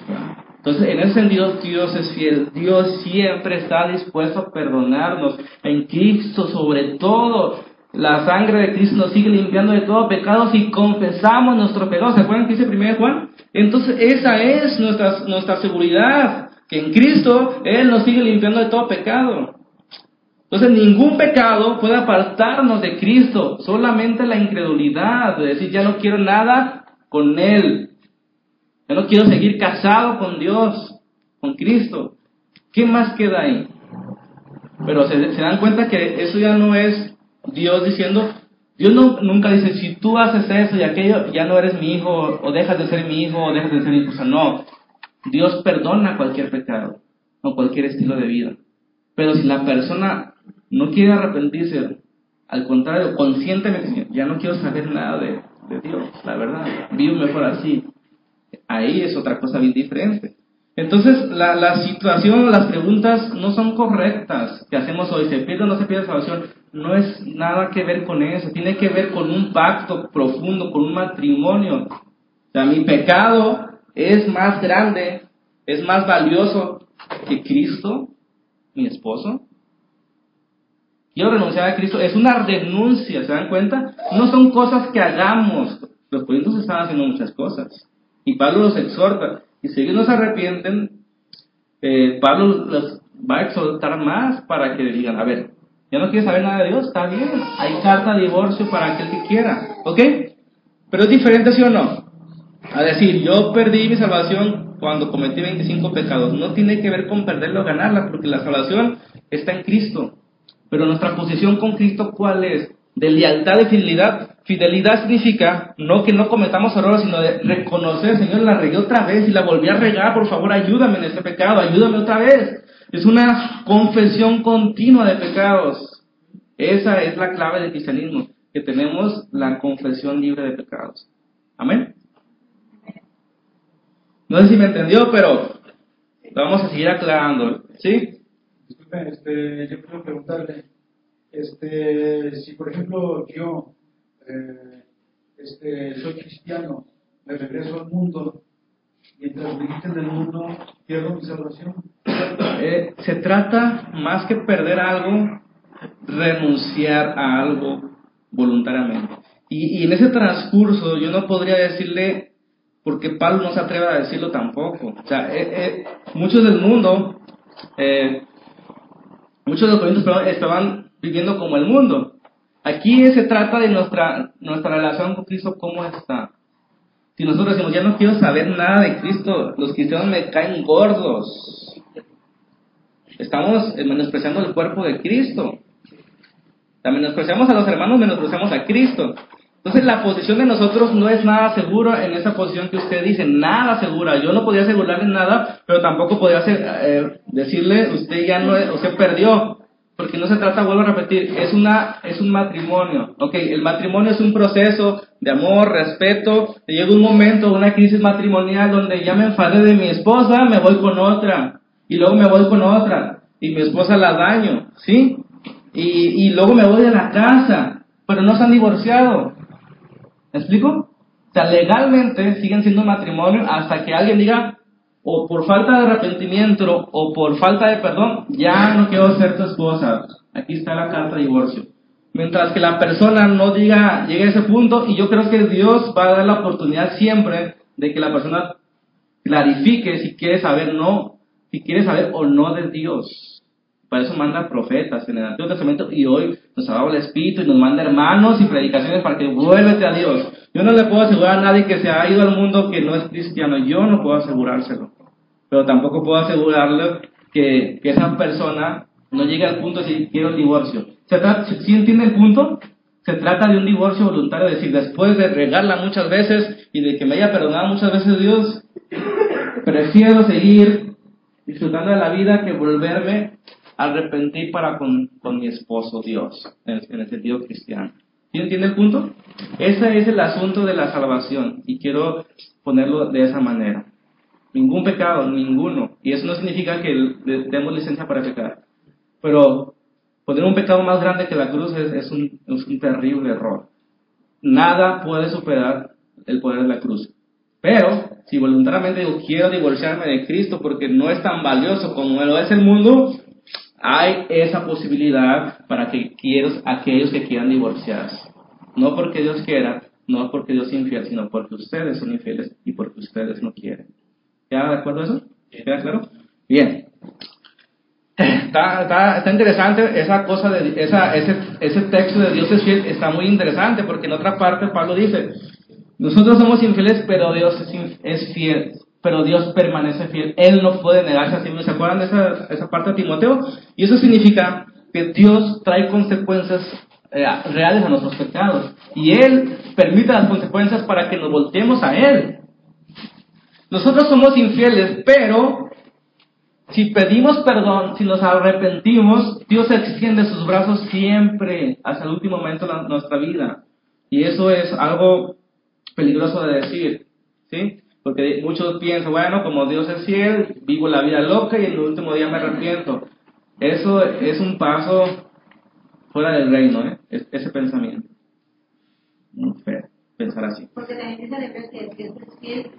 Entonces, en ese sentido, Dios es fiel. Dios siempre está dispuesto a perdonarnos. En Cristo, sobre todo, la sangre de Cristo nos sigue limpiando de todo pecado si confesamos nuestro pecado. ¿Se acuerdan que dice 1 Juan? Entonces esa es nuestra, nuestra seguridad, que en Cristo Él nos sigue limpiando de todo pecado. Entonces ningún pecado puede apartarnos de Cristo, solamente la incredulidad, de decir ya no quiero nada con Él, ya no quiero seguir casado con Dios, con Cristo. ¿Qué más queda ahí? Pero se, se dan cuenta que eso ya no es Dios diciendo, Dios nunca dice, si tú haces eso y aquello, ya no eres mi hijo, o dejas de ser mi hijo, o dejas de ser mi esposa. No, Dios perdona cualquier pecado, o cualquier estilo de vida. Pero si la persona no quiere arrepentirse, al contrario, conscientemente, ya no quiero saber nada de, de Dios, la verdad, vivo mejor así. Ahí es otra cosa bien diferente. Entonces, la, la situación, las preguntas no son correctas que hacemos hoy. ¿Se pierde o no se pierde salvación? No es nada que ver con eso. Tiene que ver con un pacto profundo, con un matrimonio. O sea, mi pecado es más grande, es más valioso que Cristo, mi esposo. Quiero renunciar a Cristo. Es una renuncia, ¿se dan cuenta? No son cosas que hagamos. Los políticos están haciendo muchas cosas. Y Pablo los exhorta. Y si ellos no se arrepienten, eh, Pablo los va a exhortar más para que digan, a ver, ya no quieres saber nada de Dios, está bien, hay carta de divorcio para aquel que quiera, ¿ok? Pero es diferente, ¿sí o no? A decir, yo perdí mi salvación cuando cometí 25 pecados. No tiene que ver con perderla o ganarla, porque la salvación está en Cristo. Pero nuestra posición con Cristo, ¿cuál es? De lealtad y fidelidad. Fidelidad significa no que no cometamos errores, sino de reconocer, Señor, la regué otra vez y la volví a regar, por favor, ayúdame en este pecado, ayúdame otra vez. Es una confesión continua de pecados. Esa es la clave del cristianismo, que tenemos la confesión libre de pecados. Amén. No sé si me entendió, pero vamos a seguir aclarando. ¿Sí? Disculpe, este, yo quiero preguntarle, este, si por ejemplo yo eh, este, soy cristiano, me regreso al mundo, mientras me del mundo, pierdo mi salvación. Eh, se trata más que perder algo, renunciar a algo voluntariamente. Y, en ese transcurso yo no podría decirle, porque Pablo no se atreve a decirlo tampoco. O sea, eh, eh, muchos del mundo, muchos de los estaban viviendo como el mundo. Aquí se trata de nuestra, nuestra relación con Cristo, cómo está. Si nosotros decimos, ya no quiero saber nada de Cristo, los cristianos me caen gordos. Estamos menospreciando el cuerpo de Cristo. También menospreciamos a los hermanos, menospreciamos a Cristo. Entonces la posición de nosotros no es nada segura en esa posición que usted dice, nada segura. Yo no podía asegurarle nada, pero tampoco podía eh, decirle, usted ya no, usted perdió. Porque no se trata, vuelvo a repetir, es, una, es un matrimonio. Ok, el matrimonio es un proceso de amor, respeto. Llega un momento, una crisis matrimonial donde ya me enfadé de mi esposa, me voy con otra. Y luego me voy con otra. Y mi esposa la daño, ¿sí? Y, y luego me voy de la casa. Pero no se han divorciado. ¿Me explico? O sea, legalmente siguen siendo un matrimonio hasta que alguien diga, o por falta de arrepentimiento o por falta de perdón, ya no quiero ser tu esposa. Aquí está la carta de divorcio. Mientras que la persona no diga, llegue a ese punto, y yo creo que Dios va a dar la oportunidad siempre de que la persona clarifique si quiere saber no, si quieres saber o no de Dios. Para eso manda profetas en el Antiguo Testamento y hoy nos ha dado el Espíritu y nos manda hermanos y predicaciones para que vuélvete a Dios. Yo no le puedo asegurar a nadie que se ha ido al mundo que no es cristiano. Yo no puedo asegurárselo. Pero tampoco puedo asegurarle que, que esa persona no llegue al punto de decir quiero el divorcio. ¿Se ¿Sí entiende el punto? Se trata de un divorcio voluntario, es decir, después de regarla muchas veces y de que me haya perdonado muchas veces Dios, prefiero seguir disfrutando de la vida que volverme a arrepentir para con, con mi esposo Dios, en, el sentido cristiano. ¿Sí entiende el punto? Ese es el asunto de la salvación y quiero ponerlo de esa manera. Ningún pecado, ninguno. Y eso no significa que demos licencia para pecar. Pero Poner un pecado más grande que la cruz es, un, es terrible error. Nada puede superar el poder de la cruz. Pero, si voluntariamente digo, quiero divorciarme de Cristo porque no es tan valioso como lo es el mundo, hay esa posibilidad para que quieros, aquellos que quieran divorciarse. No porque Dios quiera, no porque Dios sea infiel, sino porque ustedes son infieles y porque ustedes no quieren. ¿Ya de acuerdo eso? ¿Queda claro? Bien. Está, está, está, interesante esa cosa de esa, ese, ese texto de Dios es fiel, está muy interesante porque en otra parte Pablo dice, nosotros somos infieles, pero Dios es, es fiel, pero Dios permanece fiel, Él no puede negarse a sí mismo. ¿Se acuerdan de esa, esa parte de Timoteo? Y eso significa que Dios trae consecuencias eh, reales a nuestros pecados y Él permite las consecuencias para que nos volteemos a Él. Nosotros somos infieles, pero si pedimos perdón, si nos arrepentimos, Dios extiende sus brazos siempre hasta el último momento de nuestra vida. Y eso es algo peligroso de decir, ¿sí? Porque muchos piensan, bueno, como Dios es fiel, vivo la vida loca y en el último día me arrepiento. Eso es un paso fuera del reino, ¿eh? ese pensamiento. Muy feo pensar así. Porque también se que Dios es fiel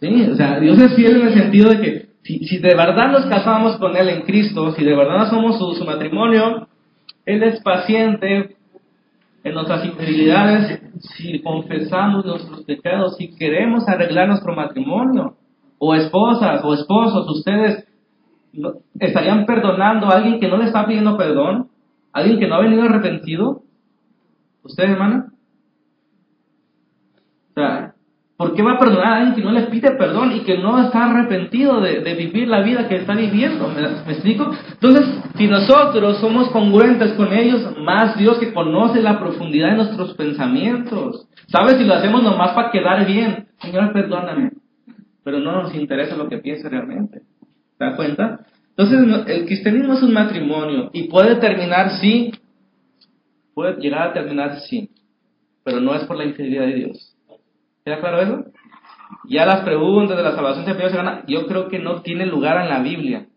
Sí, o sea, Dios es fiel en el sentido de que si, de verdad nos casamos con Él en Cristo, si de verdad somos su, matrimonio, Él es paciente en nuestras infidelidades, si confesamos nuestros pecados, si queremos arreglar nuestro matrimonio, o esposas o esposos, ustedes estarían perdonando a alguien que no le está pidiendo perdón, alguien que no ha venido arrepentido. ¿Ustedes, hermana? O sea, ¿Por qué va a perdonar a alguien que no le pide perdón y que no está arrepentido de, vivir la vida que está viviendo? ¿Me, explico? Entonces, si nosotros somos congruentes con ellos, más Dios que conoce la profundidad de nuestros pensamientos. ¿Sabes? Si lo hacemos nomás para quedar bien, Señor, perdóname. Pero no nos interesa lo que piense realmente. ¿Te das cuenta? Entonces, el cristianismo es un matrimonio y puede terminar sí, puede llegar a terminar sí, pero no es por la infidelidad de Dios ¿Queda claro eso? Ya las preguntas de la salvación se gana, yo creo que no tiene lugar en la Biblia.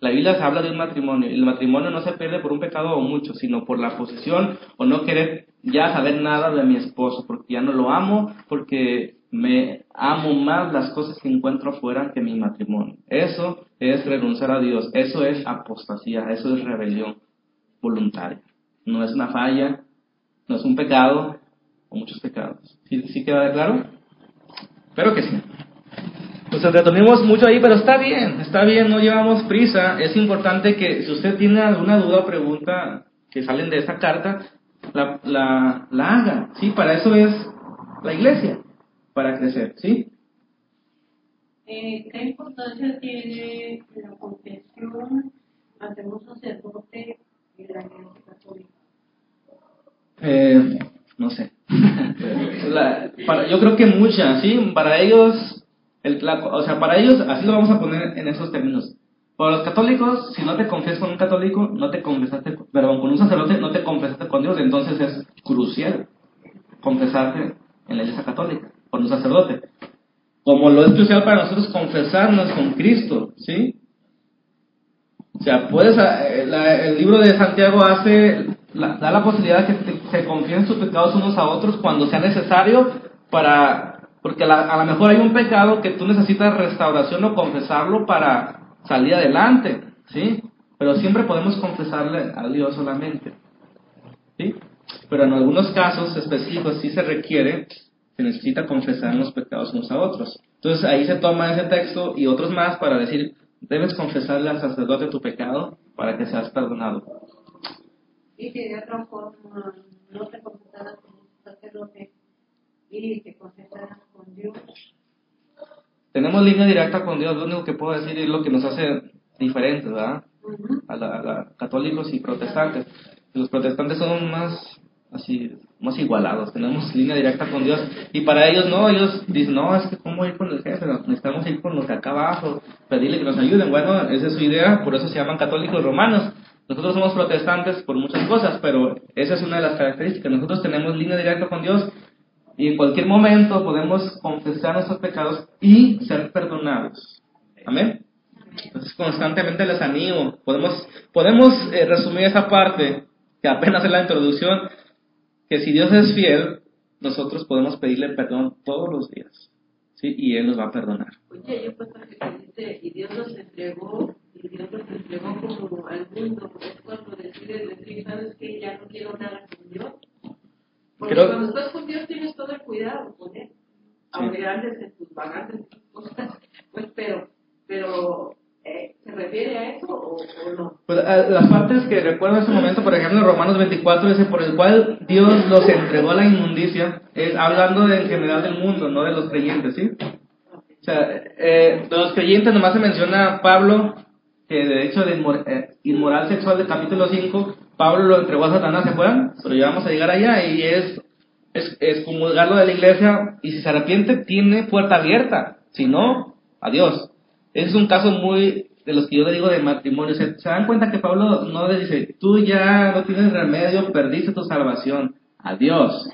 La Biblia se habla de un matrimonio el matrimonio no se pierde por un pecado o mucho, sino por la posición o no querer ya saber nada de mi esposo, porque ya no lo amo, porque me amo más las cosas que encuentro afuera que mi matrimonio. Eso es renunciar a Dios, eso es apostasía, eso es rebelión voluntaria. No es una falla, no es un pecado, o muchos pecados. ¿Sí, queda claro? Espero que sí. Nos entretenimos mucho ahí, pero está bien, está bien, no llevamos prisa. Es importante que si usted tiene alguna duda o pregunta que salen de esta carta, la, la, la haga. ¿sí? Para eso es la iglesia, para crecer. ¿sí? Eh, ¿Qué importancia tiene la confesión ante un sacerdote de la iglesia católica? Eh, no sé. Yo creo que muchas, ¿sí? Para ellos, el, o sea, para ellos, así lo vamos a poner en esos términos. Para los católicos, si no te confesas con un católico, no te confesaste, perdón, con un sacerdote, no te confesaste con Dios, entonces es crucial confesarte en la iglesia católica, con un sacerdote. Como lo es crucial para nosotros confesarnos con Cristo, ¿sí? O sea, puedes, eh, el libro de Santiago hace da la posibilidad que se confíen sus pecados unos a otros cuando sea necesario para, porque a lo mejor hay un pecado que tú necesitas restauración o confesarlo para salir adelante, ¿sí? Pero siempre podemos confesarle a Dios solamente, ¿sí? Pero en algunos casos específicos sí se requiere, se necesita confesar los pecados unos a otros. Entonces ahí se toma ese texto y otros más para decir, debes confesarle al sacerdote tu pecado para que seas perdonado. Y de otra forma no te confesaras con un sacerdote y te confesaras con Dios. Tenemos línea directa con Dios, lo único que puedo decir es lo que nos hace diferentes, ¿verdad? A, la- a la- católicos y protestantes. Los protestantes son más así, más igualados, tenemos línea directa con Dios. Y para ellos no, ellos dicen, no, es que cómo ir con el jefe, necesitamos ir con los de acá abajo, pedirle que nos ayuden. Bueno, esa es su idea, por eso se llaman católicos romanos. Nosotros somos protestantes por muchas cosas, pero esa es una de las características. Nosotros tenemos línea directa con Dios y en cualquier momento podemos confesar nuestros pecados y ser perdonados. Amén. Entonces constantemente les animo. Podemos, podemos eh, resumir esa parte, que apenas es la introducción, que si Dios es fiel, nosotros podemos pedirle perdón todos los días. ¿Sí? Y Él nos va a perdonar. Oye, yo pues dice, y Dios los entregó, y Dios los entregó como al mundo, es cuando decides decir, ¿sabes qué? Ya no quiero nada con Dios. Porque Creo- cuando estás con Dios tienes todo el cuidado con Él. Aunque andes en tus bagantes, en tus cosas, pues, pero, pero, ¿se refiere a eso o, o no? Pues, las partes que recuerdo en ese momento, por ejemplo, Romanos 24 dice, por el cual Dios los entregó a la inmundicia, es hablando de- en general del mundo, no de los creyentes, ¿sí? O sea, eh, de los creyentes nomás se menciona Pablo, que de hecho de inmor- eh, inmoral sexual del capítulo 5, Pablo lo entregó a Satanás, ¿se acuerdan? Pero ya vamos a llegar allá y es, es, es comulgarlo de la iglesia y si se arrepiente tiene puerta abierta, si no, adiós. Ese es un caso muy de los que yo le digo de matrimonio. ¿Se, dan cuenta que Pablo no le dice, tú ya no tienes remedio, perdiste tu salvación, adiós.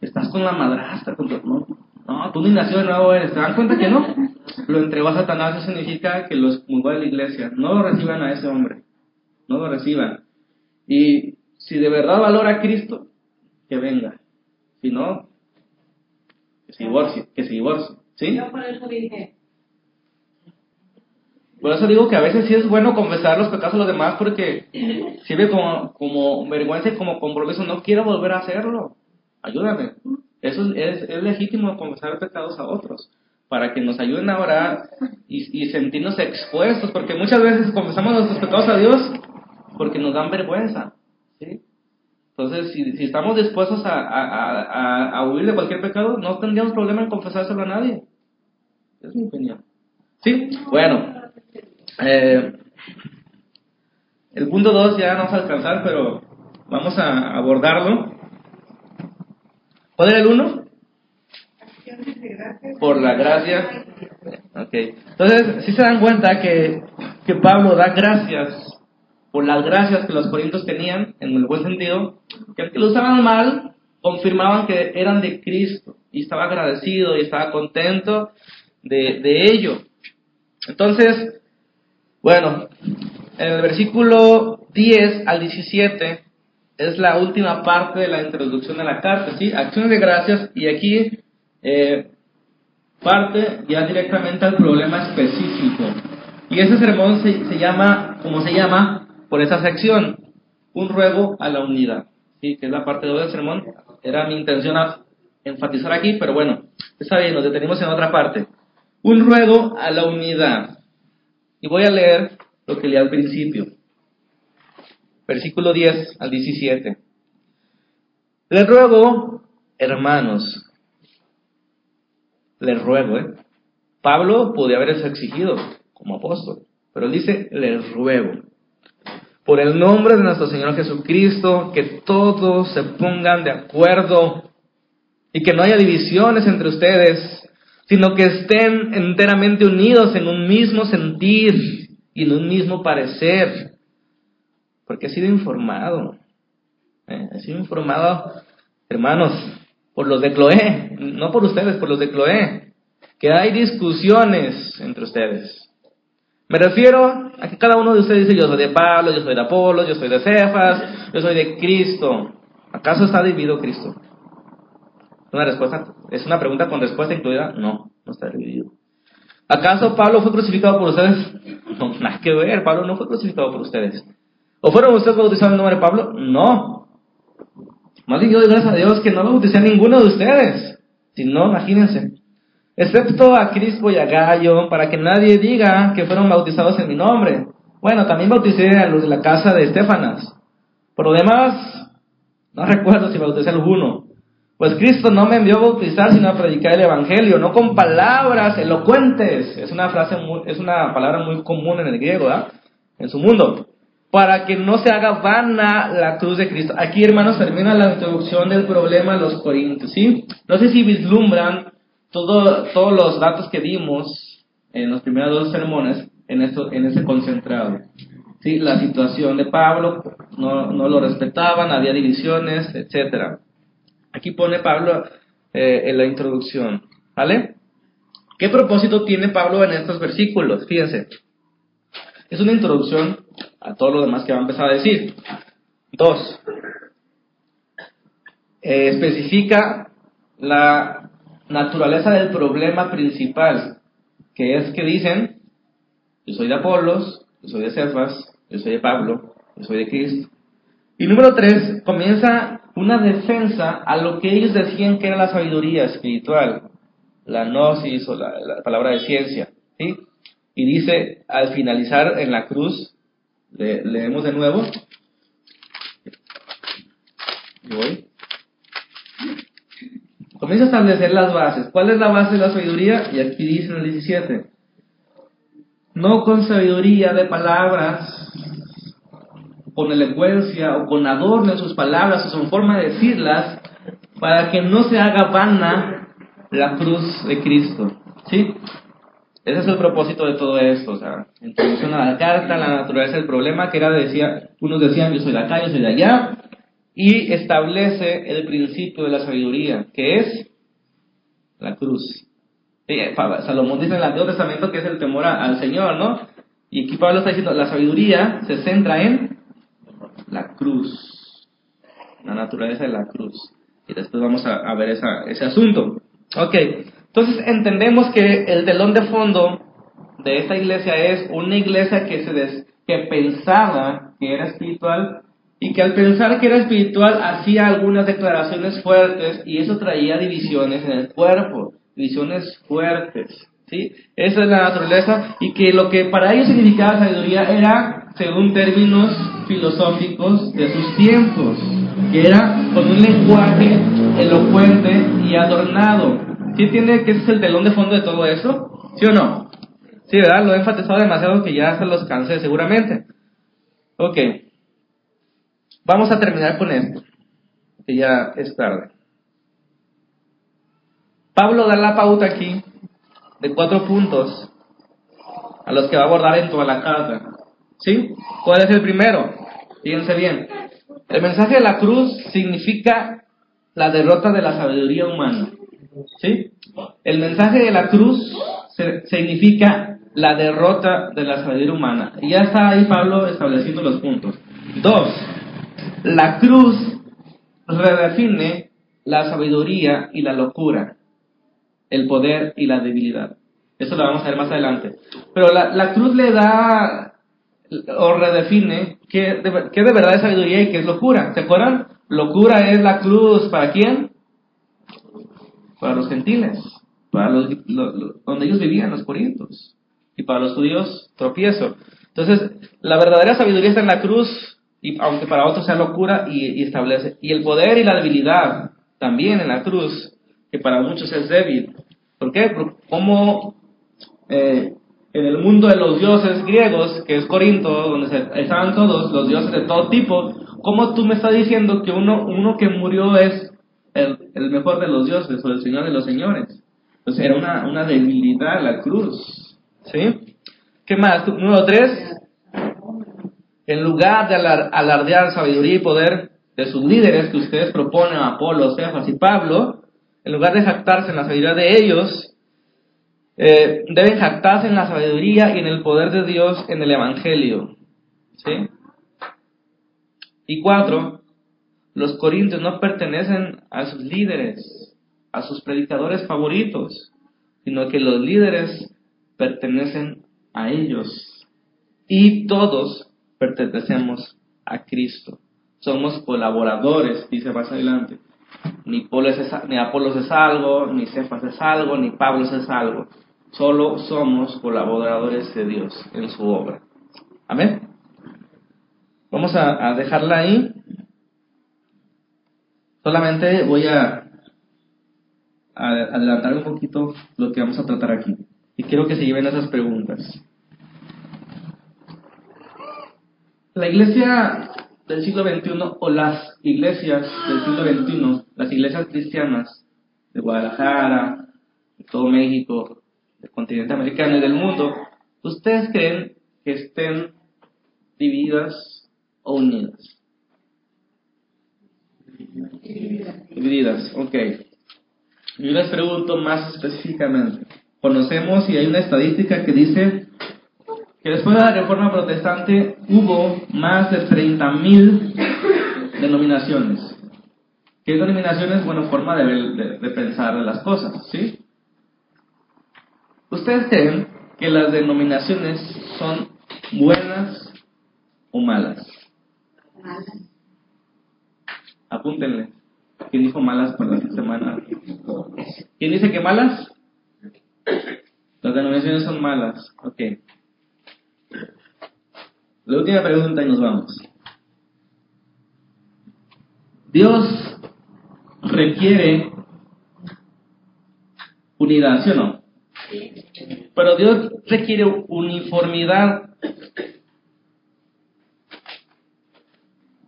Estás con la madrastra, con tu- no, no, tú ni nació de nuevo eres. ¿Se dan cuenta que no? Lo entregó a Satanás, eso significa que lo excomulgó de la iglesia. No lo reciban a ese hombre, no lo reciban. Y si de verdad valora a Cristo, que venga. Si no, que se divorcie, que se divorcie. ¿Sí? Yo por eso dije, Por eso digo que a veces sí es bueno confesar los pecados a los demás porque sirve como, como vergüenza y como compromiso. No quiero volver a hacerlo. Ayúdame. Eso es, es legítimo confesar pecados a otros para que nos ayuden a orar y, y sentirnos expuestos porque muchas veces confesamos nuestros pecados a Dios porque nos dan vergüenza. ¿sí? Entonces, si, si estamos dispuestos a, a, a, a huir de cualquier pecado, no tendríamos problema en confesárselo a nadie. Es mi opinión. ¿Sí? Bueno. Eh, el punto 2 ya no vamos a alcanzar, pero vamos a abordarlo. ¿Cuál era el 1? acciones de gracias. Por la gracia. Ok. Entonces, si se dan cuenta que, Pablo da gracias por las gracias que los corintios tenían, en el buen sentido, que aunque lo usaban mal, confirmaban que eran de Cristo y estaba agradecido y estaba contento de ello. Entonces, bueno, en el versículo 10 al 17 es la última parte de la introducción de la carta, ¿sí? Acciones de gracias y aquí eh, parte ya directamente al problema específico. Y ese sermón se, se llama, como se llama, por esa sección, un ruego a la unidad, ¿sí? Que es la parte 2 del sermón. Era mi intención enfatizar aquí, pero bueno, está bien, nos detenimos en otra parte. Un ruego a la unidad. Y voy a leer lo que leí al principio. Versículo 10 al 17. Les ruego, hermanos, les ruego, ¿eh? Pablo podía haberse exigido como apóstol, pero él dice, les ruego, por el nombre de nuestro Señor Jesucristo, que todos se pongan de acuerdo y que no haya divisiones entre ustedes, sino que estén enteramente unidos en un mismo sentir y en un mismo parecer, porque he sido informado, ¿eh? he sido informado, hermanos, por los de Cloé, no por ustedes, por los de Cloé, que hay discusiones entre ustedes. Me refiero a que cada uno de ustedes dice, yo soy de Pablo, yo soy de Apolo, yo soy de Cefas, yo soy de Cristo. ¿Acaso está dividido Cristo? Una respuesta, es una pregunta con respuesta incluida. No, no está dividido. ¿Acaso Pablo fue crucificado por ustedes? No, nada que ver, Pablo no fue crucificado por ustedes. ¿O fueron ustedes bautizados en el nombre de Pablo? No. Más bien yo doy gracias a Dios que no bauticé a ninguno de ustedes. Si no, imagínense. Excepto a Crispo y a Gallo, para que nadie diga que fueron bautizados en mi nombre. Bueno, también bauticé a los de la casa de Estefanas. Por lo demás, no recuerdo si bauticé a alguno. Pues Cristo no me envió a bautizar, sino a predicar el Evangelio, no con palabras elocuentes. Es una frase, es una palabra muy común en el griego, ¿verdad? En su mundo. Para que no se haga vana la cruz de Cristo. Aquí, hermanos, termina la introducción del problema de los corintios, ¿sí? No sé si vislumbran todo, todos los datos que dimos en los primeros dos sermones en, esto, en ese concentrado. ¿Sí? La situación de Pablo, no, no lo respetaban, había divisiones, etcétera. Aquí pone Pablo eh, en la introducción, ¿vale? ¿Qué propósito tiene Pablo en estos versículos? Fíjense, es una introducción a todo lo demás que va a empezar a decir. Dos, eh, especifica la naturaleza del problema principal, que es que dicen, yo soy de Apolos, yo soy de Cefas, yo soy de Pablo, yo soy de Cristo. Y número tres, comienza una defensa a lo que ellos decían que era la sabiduría espiritual, la gnosis o la, palabra de ciencia. Y dice, al finalizar en la cruz, leemos de nuevo. Comienza a establecer las bases. ¿Cuál es la base de la sabiduría? Y aquí dice en el 17. No con sabiduría de palabras con elocuencia o con adorno en sus palabras o su forma de decirlas, para que no se haga vana la cruz de Cristo. ¿Sí? Ese es el propósito de todo esto, o sea, introducción a la carta, la naturaleza del problema, que era, decía, unos decían yo soy de acá, yo soy de allá, y establece el principio de la sabiduría, que es la cruz. Salomón dice en el Antiguo Testamento que es el temor al Señor, ¿no? Y aquí Pablo está diciendo, la sabiduría se centra en la cruz, la naturaleza de la cruz. Y después vamos a, ver ese asunto. Ok, entonces entendemos que el telón de fondo de esta iglesia es una iglesia que, se que pensaba que era espiritual y que al pensar que era espiritual hacía algunas declaraciones fuertes y eso traía divisiones en el cuerpo, divisiones fuertes. ¿sí? Esa es la naturaleza y que lo que para ellos significaba sabiduría era según términos filosóficos de sus tiempos, que era con un lenguaje elocuente y adornado. ¿Sí entiende que ese es el telón de fondo de todo eso? ¿Sí o no? Sí, ¿verdad? Lo he enfatizado demasiado que ya se los cansé seguramente. Ok. Vamos a terminar con esto, que ya es tarde. Pablo da la pauta aquí de cuatro puntos a los que va a abordar en toda la carta. ¿Sí? ¿Cuál es el primero? Fíjense bien. El mensaje de la cruz significa la derrota de la sabiduría humana. ¿Sí? El mensaje de la cruz significa la derrota de la sabiduría humana. Y ya está ahí Pablo estableciendo los puntos. Dos, la cruz redefine la sabiduría y la locura, el poder y la debilidad. Eso lo vamos a ver más adelante. Pero la, la cruz le da o redefine qué de, de verdad es sabiduría y qué es locura. ¿Se acuerdan? Locura es la cruz para quién? Para los gentiles, para los, donde ellos vivían, los corintios. Y para los judíos, tropiezo. Entonces, la verdadera sabiduría está en la cruz, y aunque para otros sea locura, y, establece. Y el poder y la debilidad también en la cruz, que para muchos es débil. ¿Por qué? Porque como eh, en el mundo de los dioses griegos, que es Corinto, donde estaban todos los dioses de todo tipo, ¿cómo tú me estás diciendo que uno, uno que murió es el, el mejor de los dioses o el señor de los señores? Pues era una, una debilidad la cruz. ¿Sí? ¿Qué más? Número tres. En lugar de alardear sabiduría y poder de sus líderes que ustedes proponen Apolo, Cefas y Pablo, en lugar de jactarse en la sabiduría de ellos, eh, deben jactarse en la sabiduría y en el poder de Dios en el Evangelio. ¿Sí? Y cuatro, los corintios no pertenecen a sus líderes, a sus predicadores favoritos, sino que los líderes pertenecen a ellos. Y todos pertenecemos a Cristo. Somos colaboradores, dice más adelante. Ni, es, ni Apolos es algo, ni Cefas es algo, ni Pablo es algo. Solo somos colaboradores de Dios en su obra. Amén. Vamos a, dejarla ahí. Solamente voy a adelantar un poquito lo que vamos a tratar aquí. Y quiero que se lleven esas preguntas. La iglesia del siglo XXI o las iglesias del siglo XXI, las iglesias cristianas de Guadalajara, de todo México, del continente americano y del mundo, ¿ustedes creen que estén divididas o unidas? Divididas, ok. Yo les pregunto más específicamente. Conocemos y hay una estadística que dice que después de la reforma protestante hubo más de 30.000 denominaciones. ¿Qué denominaciones? Bueno, forma de, de, pensar de las cosas, ¿sí? ¿Ustedes creen que las denominaciones son buenas o malas? Apúntenle. ¿Quién dijo malas para la semana? ¿Quién dice que malas? Las denominaciones son malas. Ok. La última pregunta y nos vamos. Dios requiere unidad, ¿sí o no? Pero Dios requiere uniformidad.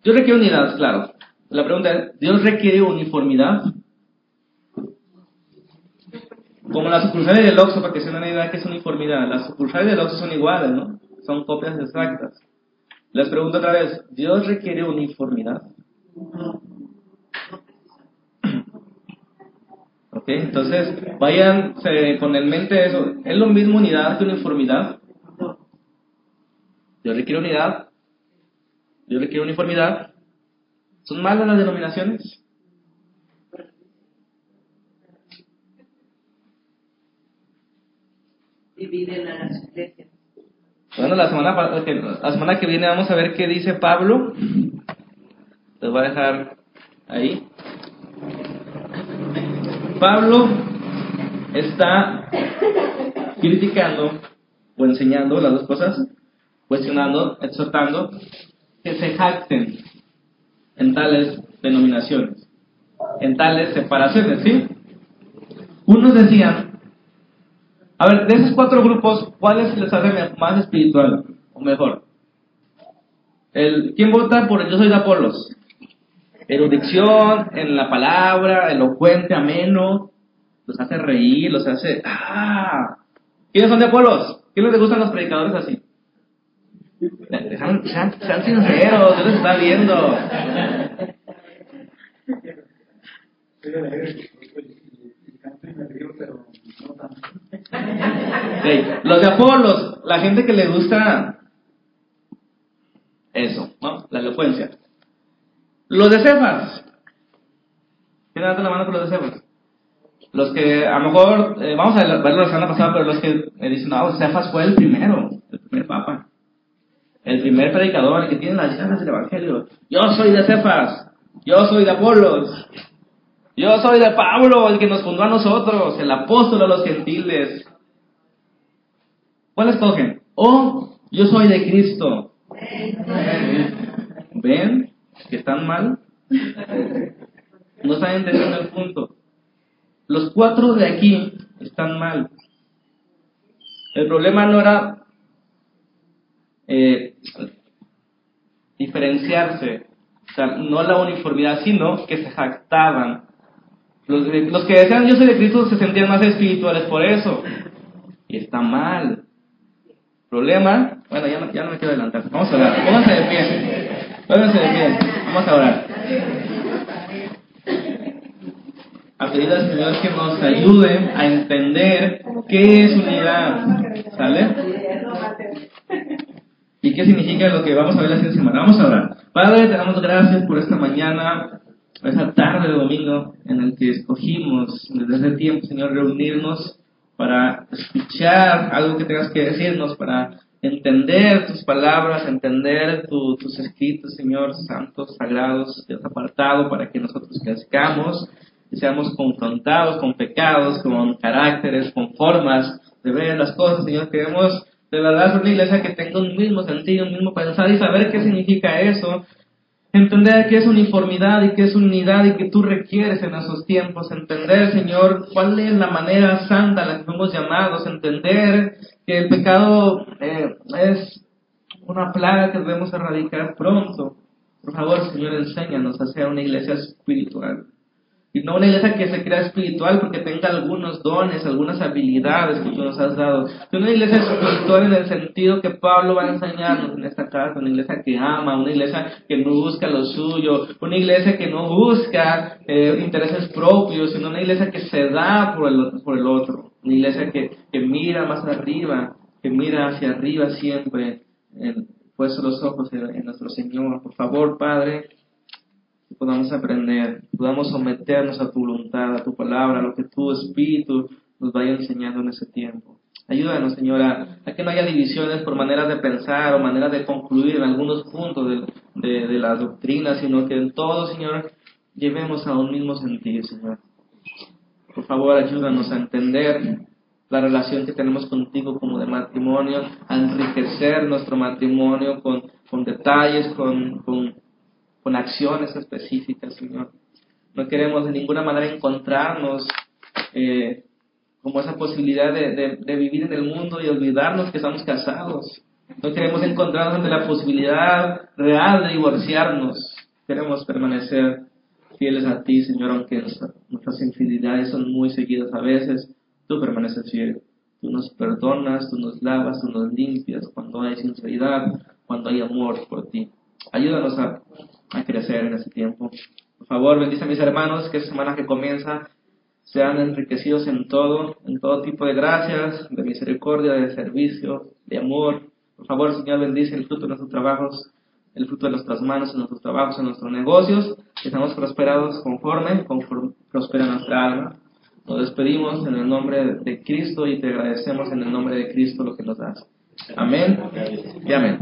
Dios requiere unidad, claro. La pregunta es, ¿Dios requiere uniformidad? Como las sucursales del Oxxo, para que se den una idea que es uniformidad. Las sucursales del Oxxo son iguales, ¿no? Son copias exactas. Les pregunto otra vez, ¿Dios requiere uniformidad? Ok, entonces vayan con el mente eso. ¿Es lo mismo unidad que uniformidad? Dios requiere unidad. Dios requiere uniformidad. ¿Son malas las denominaciones? dividen a las iglesias. Bueno, la semana, la semana que viene vamos a ver qué dice Pablo. Les voy a dejar ahí. Pablo está criticando o enseñando las dos cosas, cuestionando, exhortando que se jacten en tales denominaciones, en tales separaciones, ¿sí? Unos decían a ver, de esos cuatro grupos, ¿cuáles les hace más espiritual o mejor? El, ¿Quién vota por el yo soy de Apolos? Erudición en la palabra, elocuente, ameno, los hace reír, los hace... ¡Ah! ¿Quiénes son de Apolos? ¿Quiénes les gustan los predicadores así? Sean, sinceros, Dios les está viendo. Los de Apolos, la gente que le gusta eso, ¿no? La elocuencia. Los de Cefas. ¿Quién levanta la mano por los de Cefas? Los que a lo mejor, eh, vamos a verlo la semana pasada, pero los que me dicen, no, Cefas fue el primero, el primer papa. El primer predicador, el que tiene las llaves del Evangelio. Yo soy de Cefas. Yo soy de Apolos. Yo soy de Pablo, el que nos fundó a nosotros, el apóstol a los gentiles. ¿Cuál escogen? Oh, yo soy de Cristo. ¿Ven que están mal? No están entendiendo el punto. Los cuatro de aquí están mal. El problema no era eh, diferenciarse, o sea, no la uniformidad, sino que se jactaban los, los que decían yo soy de Cristo se sentían más espirituales por eso. Y está mal. Problema, bueno, ya no, ya no me quiero adelantar. Vamos a orar. Pónganse de pie. Pónganse de pie. Vamos a orar. A pedir al Señor que nos ayude a entender qué es unidad. ¿Sale? ¿Y qué significa lo que vamos a ver la siguiente semana? Vamos a orar. Padre, te damos gracias por esta mañana esa tarde de domingo en el que escogimos desde hace tiempo, Señor, reunirnos para escuchar algo que tengas que decirnos, para entender tus palabras, entender tus escritos, Señor, santos, sagrados, Dios apartado, para que nosotros crezcamos y seamos confrontados con pecados, con caracteres, con formas de ver las cosas, Señor. Queremos de verdad ser una iglesia que tenga un mismo sentido, un mismo pensar y saber qué significa eso. Entender que es uniformidad y que es unidad y que tú requieres en esos tiempos. Entender, Señor, cuál es la manera santa a la que fuimos llamados. Entender que el pecado eh, es una plaga que debemos erradicar pronto. Por favor, Señor, enséñanos a ser una iglesia espiritual. Y no una iglesia que se crea espiritual porque tenga algunos dones, algunas habilidades que tú nos has dado. Una iglesia espiritual en el sentido que Pablo va a enseñarnos en esta casa. Una iglesia que ama, una iglesia que no busca lo suyo, una iglesia que no busca eh, intereses propios, sino una iglesia que se da por el, por el otro. Una iglesia que, que mira más arriba, que mira hacia arriba siempre, en, puesto los ojos en nuestro Señor. Por favor, Padre podamos aprender, podamos someternos a tu voluntad, a tu palabra, a lo que tu Espíritu nos vaya enseñando en ese tiempo. Ayúdanos, Señora, a que no haya divisiones por maneras de pensar o maneras de concluir en algunos puntos de, de, de la doctrina, sino que en todo, Señor, llevemos a un mismo sentido, Señor. Por favor, ayúdanos a entender la relación que tenemos contigo como de matrimonio, a enriquecer nuestro matrimonio con, con detalles, con, con con acciones específicas, Señor. No queremos de ninguna manera encontrarnos eh, como esa posibilidad de, de, vivir en el mundo y olvidarnos que estamos casados. No queremos encontrarnos ante la posibilidad real de divorciarnos. Queremos permanecer fieles a ti, Señor, aunque nuestras infidelidades son muy seguidas a veces. Tú permaneces fiel. Tú nos perdonas, tú nos lavas, tú nos limpias cuando hay sinceridad, cuando hay amor por ti. Ayúdanos a a crecer en ese tiempo. Por favor, bendice a mis hermanos que esta semana que comienza sean enriquecidos en todo, en todo tipo de gracias, de misericordia, de servicio, de amor. Por favor, Señor, bendice el fruto de nuestros trabajos, el fruto de nuestras manos, en nuestros trabajos, en nuestros negocios, que seamos prosperados conforme, conforme prospera nuestra alma. Nos despedimos en el nombre de Cristo y te agradecemos en el nombre de Cristo lo que nos das. Amén y amén.